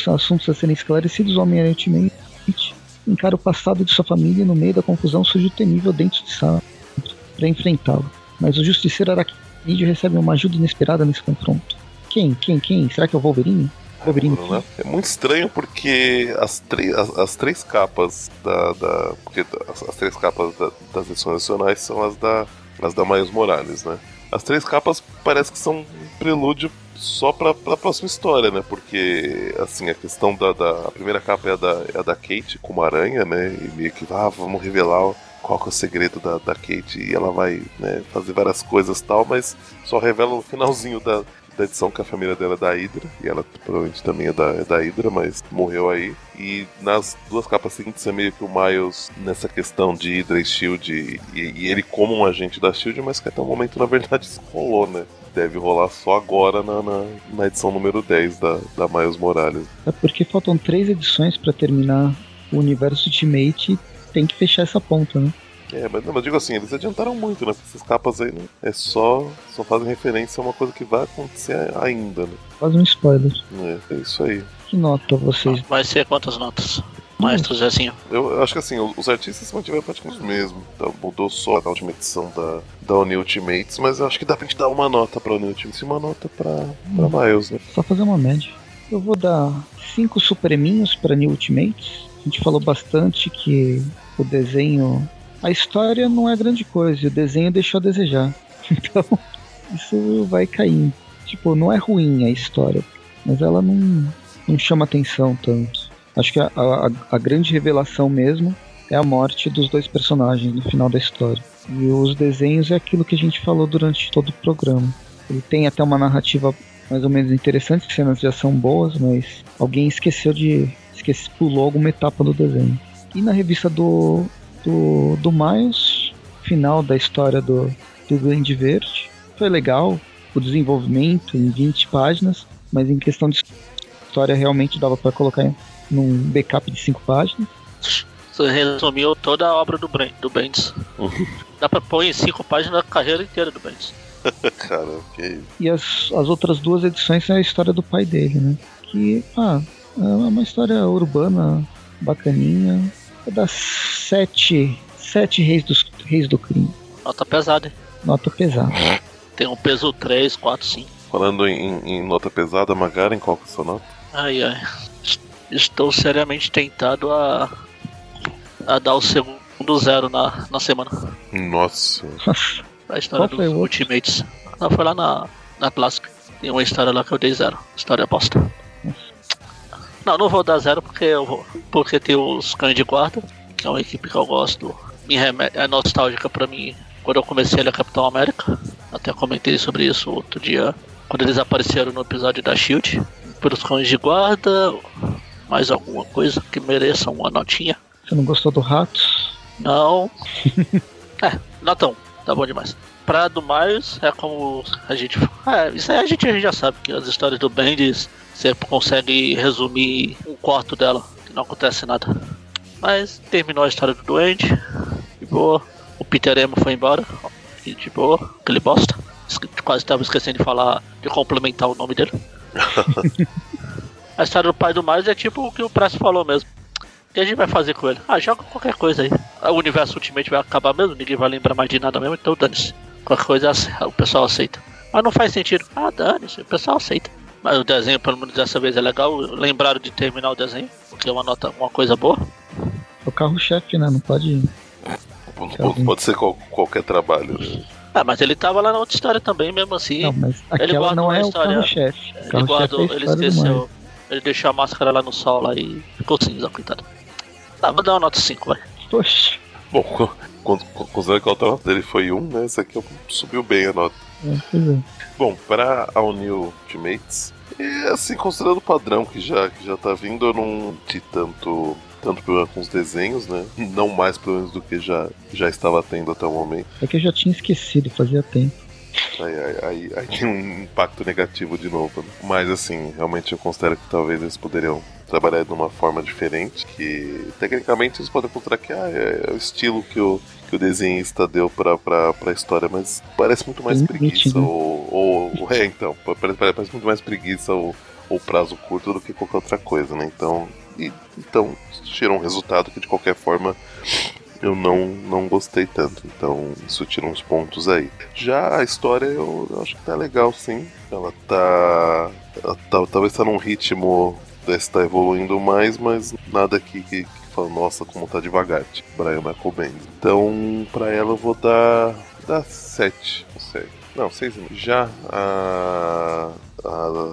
assuntos a serem esclarecidos, o Homem-Aranha Ultimate encara o passado de sua família e no meio da confusão surge o temível Dente de Sabre para enfrentá-lo. Mas o Justiceiro Aracnídeo recebe uma ajuda inesperada nesse confronto. Quem? Quem? Quem? Será que é o Wolverine? Wolverine. É muito estranho porque as, as, as três capas da. da porque as, as três capas da, das edições nacionais são as da, as da Miles Morales, né? As três capas parece que são um prelúdio só pra, pra próxima história, né? Porque, assim, a questão da, da. A primeira capa é a da, é a da Kate como aranha, né? E meio que, ah, vamos revelar qual que é o segredo da, da Kate. E ela vai né, fazer várias coisas tal, mas só revela no finalzinho da, da edição que a família dela é da Hydra, e ela provavelmente também é da, é da Hydra, mas morreu aí. E nas duas capas seguintes é meio que o Miles nessa questão de Hydra e Shield, e, e ele como um agente da Shield, mas que até o momento na verdade isso rolou, né? Deve rolar só agora na, na, na edição número 10 da, da Miles Morales. É porque faltam três edições para terminar o universo Ultimate e tem que fechar essa ponta, né? É, mas, não, mas digo assim, eles adiantaram muito, né? Essas capas aí né? é só, só fazem referência a uma coisa que vai acontecer ainda, né? Faz um spoiler. É, é isso aí. Que nota vocês? Vai ser quantas notas? Maestro Zezinho. Eu acho que assim, os artistas se mantiveram praticamente o mesmo. Então, mudou só na última edição da, da Uni Ultimates, mas eu acho que dá pra gente dar uma nota pra Uni Ultimates e uma nota pra, hum. pra Miles, né? Só fazer uma média. Eu vou dar cinco supreminhos pra New Ultimates. A gente falou bastante que o desenho a história não é grande coisa, o desenho deixou a desejar. Então, isso vai caindo. Tipo, não é ruim a história, mas ela não, não chama atenção tanto. Acho que a, a, a grande revelação mesmo é a morte dos dois personagens no final da história. E os desenhos é aquilo que a gente falou durante todo o programa. Ele tem até uma narrativa mais ou menos interessante, cenas já são boas, mas alguém esqueceu de. Esquece, pulou alguma etapa do desenho. E na revista do, do, do Miles, final da história do, do Duende Verde. Foi legal o desenvolvimento em 20 páginas, mas em questão de história realmente dava para colocar num backup de 5 páginas. Você resumiu toda a obra do, Brand, do Bendis. Dá pra pôr em 5 páginas a carreira inteira do Bendis. Cara, ok. E as, as outras duas edições são a história do pai dele, né? Que, ah, é uma história urbana bacaninha, é das sete, sete reis, dos, reis do crime. Nota pesada, hein? Nota pesada. Tem um peso 3, 4, 5. Falando em, em nota pesada, Magaren, qual que é a sua nota? Ai, ai. Estou seriamente tentado a, a dar o segundo zero na, na semana. Nossa. a história dos Ultimates. Não, foi lá na, na clássica. Tem uma história lá que eu dei zero. História aposta. Não, não vou dar zero porque eu vou, porque tem os cães de guarda, que é uma equipe que eu gosto. Me remete, é nostálgica para mim. Quando eu comecei a ler Capitão América, até comentei sobre isso outro dia, quando eles apareceram no episódio da Shield. Pelos cães de guarda, mais alguma coisa que mereça uma notinha. Você não gostou do Ratos? Não. é, notão, tá bom demais. Pra do Miles, é como a gente. É, isso aí a gente, a gente já sabe que as histórias do Bendis você consegue resumir um quarto dela, que não acontece nada. Mas terminou a história do doente, de boa. O Peter Emo foi embora, de boa, aquele bosta. Quase estava esquecendo de falar, de complementar o nome dele. a história do pai do Miles é tipo o que o Press falou mesmo. O que a gente vai fazer com ele? Ah, joga qualquer coisa aí. O universo Ultimate vai acabar mesmo, ninguém vai lembrar mais de nada mesmo, então dane-se. Qualquer coisa o pessoal aceita. Mas não faz sentido. Ah, dane-se, o pessoal aceita. Mas o desenho, pelo menos dessa vez, é legal. Lembraram de terminar o desenho, porque é uma nota, uma coisa boa. É o carro-chefe, né? Não pode. Pode, pode ser qual, qualquer trabalho. Né? Ah, mas ele tava lá na outra história também, mesmo assim. Não, mas ele guardou não é história. o carro-chefe. Ele carro guardou, é ele esqueceu. Ele deixou a máscara lá no sol lá e ficou cinza, coitado. Tá, vou dar uma nota 5, vai. Poxa. Bom, considerando que a outra nota dele foi 1, um, né? Essa aqui subiu bem a nota. É, pois é. Bom, para a New Ultimates, é assim, considerando o padrão que já, que já tá vindo, eu não tive tanto, tanto problema com os desenhos, né? Não mais problemas do que já, já estava tendo até o momento. É que eu já tinha esquecido, fazia tempo. Aí, aí, aí, aí tem um impacto negativo de novo. Né? Mas assim, realmente eu considero que talvez eles poderiam trabalhar de uma forma diferente, que tecnicamente eles podem considerar que ah, é, é o estilo que o, que o desenhista deu pra, pra, pra história, mas parece muito mais preguiça, ou, ou, ou, É, então, parece, parece muito mais preguiça ou, o prazo curto do que qualquer outra coisa, né? Então, e, então tirou um resultado que de qualquer forma eu não, não gostei tanto. Então isso tira uns pontos aí. Já a história eu, eu acho que tá legal sim. Ela tá. Ela tá talvez tá num ritmo está evoluindo mais, mas nada que, que, que fala, nossa, como tá devagar. Tipo, Brian Michael Bendis. Então, pra ela eu vou dar. dar 7, não sei. Não, 6 Já a,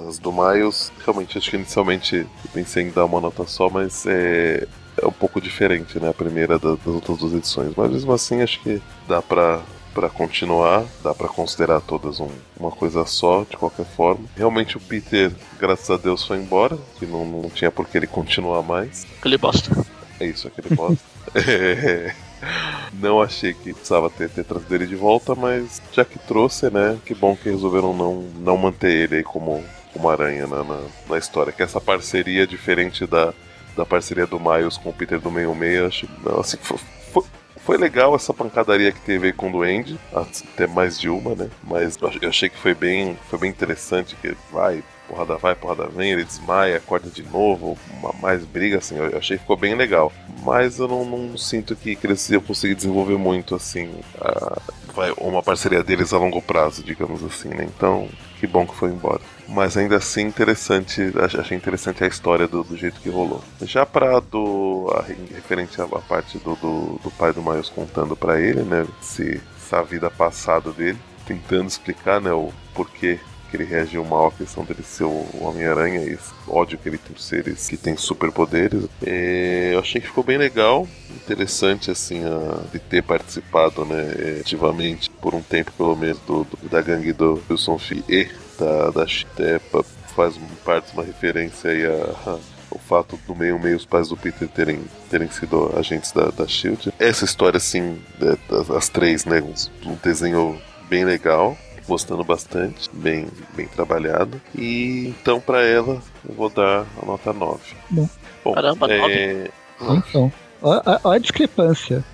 as do Miles, realmente, acho que inicialmente eu pensei em dar uma nota só, mas é, é um pouco diferente, né? A primeira das outras duas edições. Mas mesmo assim, acho que dá pra, para continuar, dá para considerar todas um, uma coisa só, de qualquer forma. Realmente o Peter, graças a Deus, foi embora, que não, não tinha por que ele continuar mais. Aquele bosta. É isso, aquele bosta. é, não achei que precisava ter, ter trazido ele de volta, mas já que trouxe, né? Que bom que resolveram não, não manter ele aí como, como aranha na, na, na história. Que essa parceria, diferente da, da parceria do Miles com o Peter do Meio Meio, acho assim, foi, foi, legal essa pancadaria que teve aí com o Duende, até mais de uma, né? Mas eu achei que foi bem, foi bem interessante, que vai, porrada vai, porrada vem, ele desmaia, acorda de novo, uma, mais briga, assim, eu achei que ficou bem legal. Mas eu não, não sinto que, eles iam conseguir desenvolver muito, assim, a, vai, uma parceria deles a longo prazo, digamos assim, né? Então, que bom que foi embora. Mas ainda assim, interessante, achei interessante a história do, do jeito que rolou. Já pra do. A, referente à, parte do, do, do, pai do Miles contando para ele, né? Se, essa vida passada dele, tentando explicar, né, o porquê que ele reagiu mal à questão dele ser o Homem-Aranha e esse ódio que ele tem por seres que têm superpoderes. É, eu achei que ficou bem legal, interessante assim a, de ter participado né, ativamente por um tempo pelo menos do, do da gangue do Wilson Fee e da, da Chitepa faz parte uma referência aí a, a o fato do meio meio os pais do Peter terem, terem sido agentes da, da Shield. Essa história, assim, das, as três, né? Um, um desenho bem legal gostando bastante, bem, bem trabalhado. E então para ela eu vou dar a nota 9. Bom. Bom Caramba, é... 9. Então, olha a discrepância.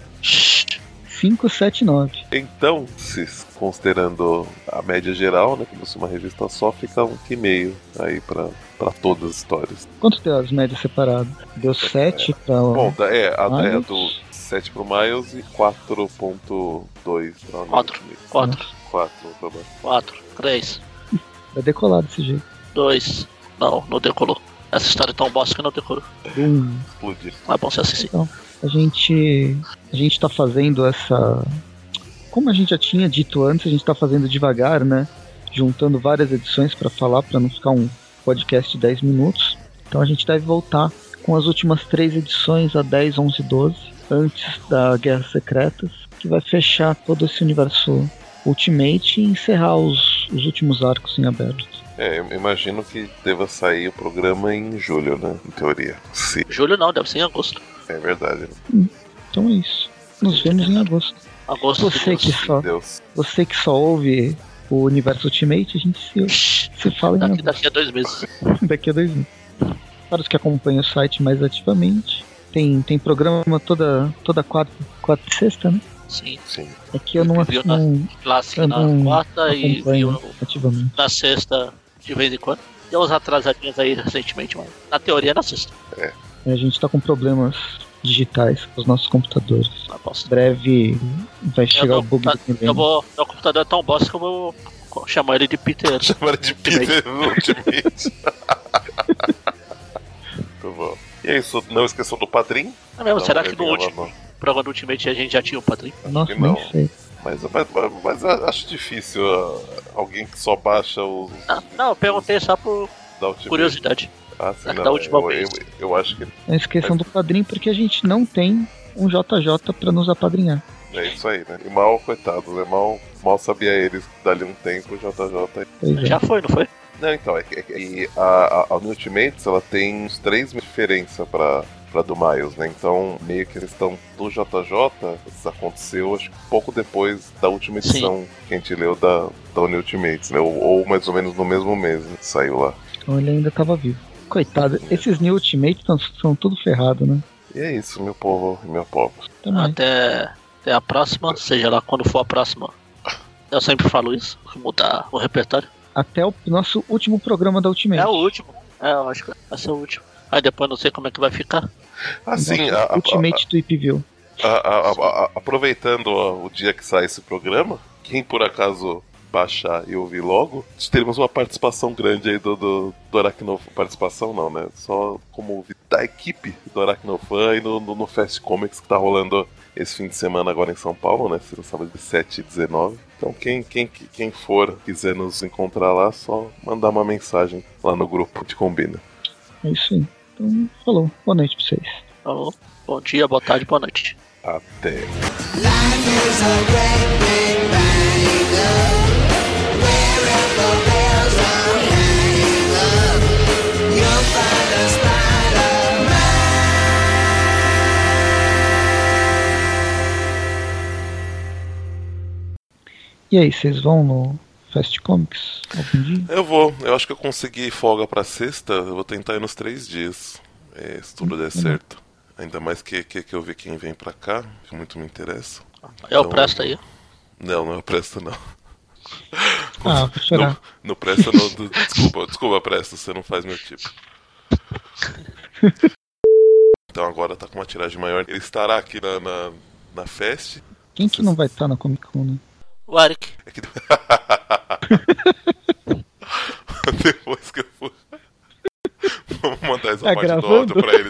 5, 7, 9. Então, se considerando a média geral, né, como se uma revista só, fica um que meio aí para para todas as histórias. Quanto deu as médias separadas? Deu 7 é, para Bom, é, a, é do 7 pro Miles e 4.2 para 4. 4. 4 no 4, 3. Vai decolar desse jeito. 2. Não, não decolou. Essa história é tão bosta que não decorou. Um. Explodir. Não é bom ser assim. Então, a gente. A gente tá fazendo essa. Como a gente já tinha dito antes, a gente tá fazendo devagar, né? Juntando várias edições para falar, para não ficar um podcast de 10 minutos. Então a gente deve voltar com as últimas três edições, a 10, 11 e 12, antes da Guerra Secretas, que vai fechar todo esse universo Ultimate e encerrar os, os últimos arcos em aberto. É, eu imagino que deva sair o programa em julho, né? Em teoria. Sim. Julho não, deve ser em agosto. É verdade. Hum, então é isso. Nos vemos em agosto. Agosto você que só, Deus. Você que só ouve o universo Ultimate, a gente se, se fala daqui, em daqui a dois meses. daqui a dois meses. Para os que acompanham o site mais ativamente, tem, tem programa toda, toda quarta, quarta e sexta, né? Sim. Sim. Que eu não viu na clássica na quarta e viu ativamente. na sexta de vez em quando. Deu umas atrasadinhas aí recentemente, mas na teoria é na sexta. É. A gente tá com problemas digitais com os nossos computadores. Em breve vai chegar o bug tá, do eu vou, Meu computador é tão bosta que eu vou chamar ele de Peter. Chamar ele de Peter no Ultimate. Muito bom. E é isso, não esqueçam do padrinho. É mesmo, será que no último, programa do Ultimate a gente já tinha um padrinho? Nossa, não. sei. Mas, mas, mas, acho difícil uh, alguém que só baixa os. Não, não eu perguntei só por curiosidade. Ah, sim, não, da última eu, vez. Eu, eu, acho que. Não esqueçam do padrinho porque a gente não tem um JJ pra nos apadrinhar. É isso aí, né? E mal, coitado, né? Mal, mal sabia eles que dali um tempo o JJ. É. Já foi, não foi? Não, então, é que é, a, a, a Ultimates ela tem uns três diferenças pra, pra do Miles, né? Então, meio que eles estão do JJ, isso aconteceu acho que pouco depois da última edição Sim. que a gente leu da, da Ultimates, né? Ou, ou, mais ou menos no mesmo mês, né? Saiu lá. Então ele ainda tava vivo. Coitado, esses New Ultimates são tudo ferrado, né? E é isso, meu povo e meu povo. Até, até a próxima, seja lá quando for a próxima. Eu sempre falo isso, mudar o repertório. Até o nosso último programa da Ultimate. É o último. É, eu acho que vai ser o último. Aí depois não sei como é que vai ficar. Assim, a, a, Ultimate Tweep View. a- a- a- a- aproveitando ó, o dia que sai esse programa, quem por acaso baixar e ouvir logo, teremos uma participação grande aí do, do, do Aracno... Participação não, né? Só como ouvir da equipe do Aracnofan e no, no, no Fast Comics que tá rolando esse fim de semana agora em São Paulo, né? No sábado de 7 e 19. Então quem, quem, quem for quiser nos encontrar lá, só mandar uma mensagem lá no grupo de combina. É isso aí. Então, falou. Boa noite pra vocês. Falou. Bom dia, boa tarde, boa noite. Até. E aí, vocês vão no Fast Comics algum dia? Eu vou, eu acho que eu consegui folga pra sexta, eu vou tentar ir nos três dias, é, se tudo der certo. Ainda mais que, que, que eu ver quem vem pra cá, que muito me interessa. É o Então, Presta aí. Não, não é o Presta não. Ah, vou chorar. Não, não Presta não. do- Desculpa, desculpa, Presta, você não faz meu tipo. Então agora tá com uma tiragem maior. Ele estará aqui na, na, na fest. Quem que não vai estar na Comic Con, né? O Eric. É que... Depois que eu for. Vamos mandar essa Tá parte do gravando? áudio pra ele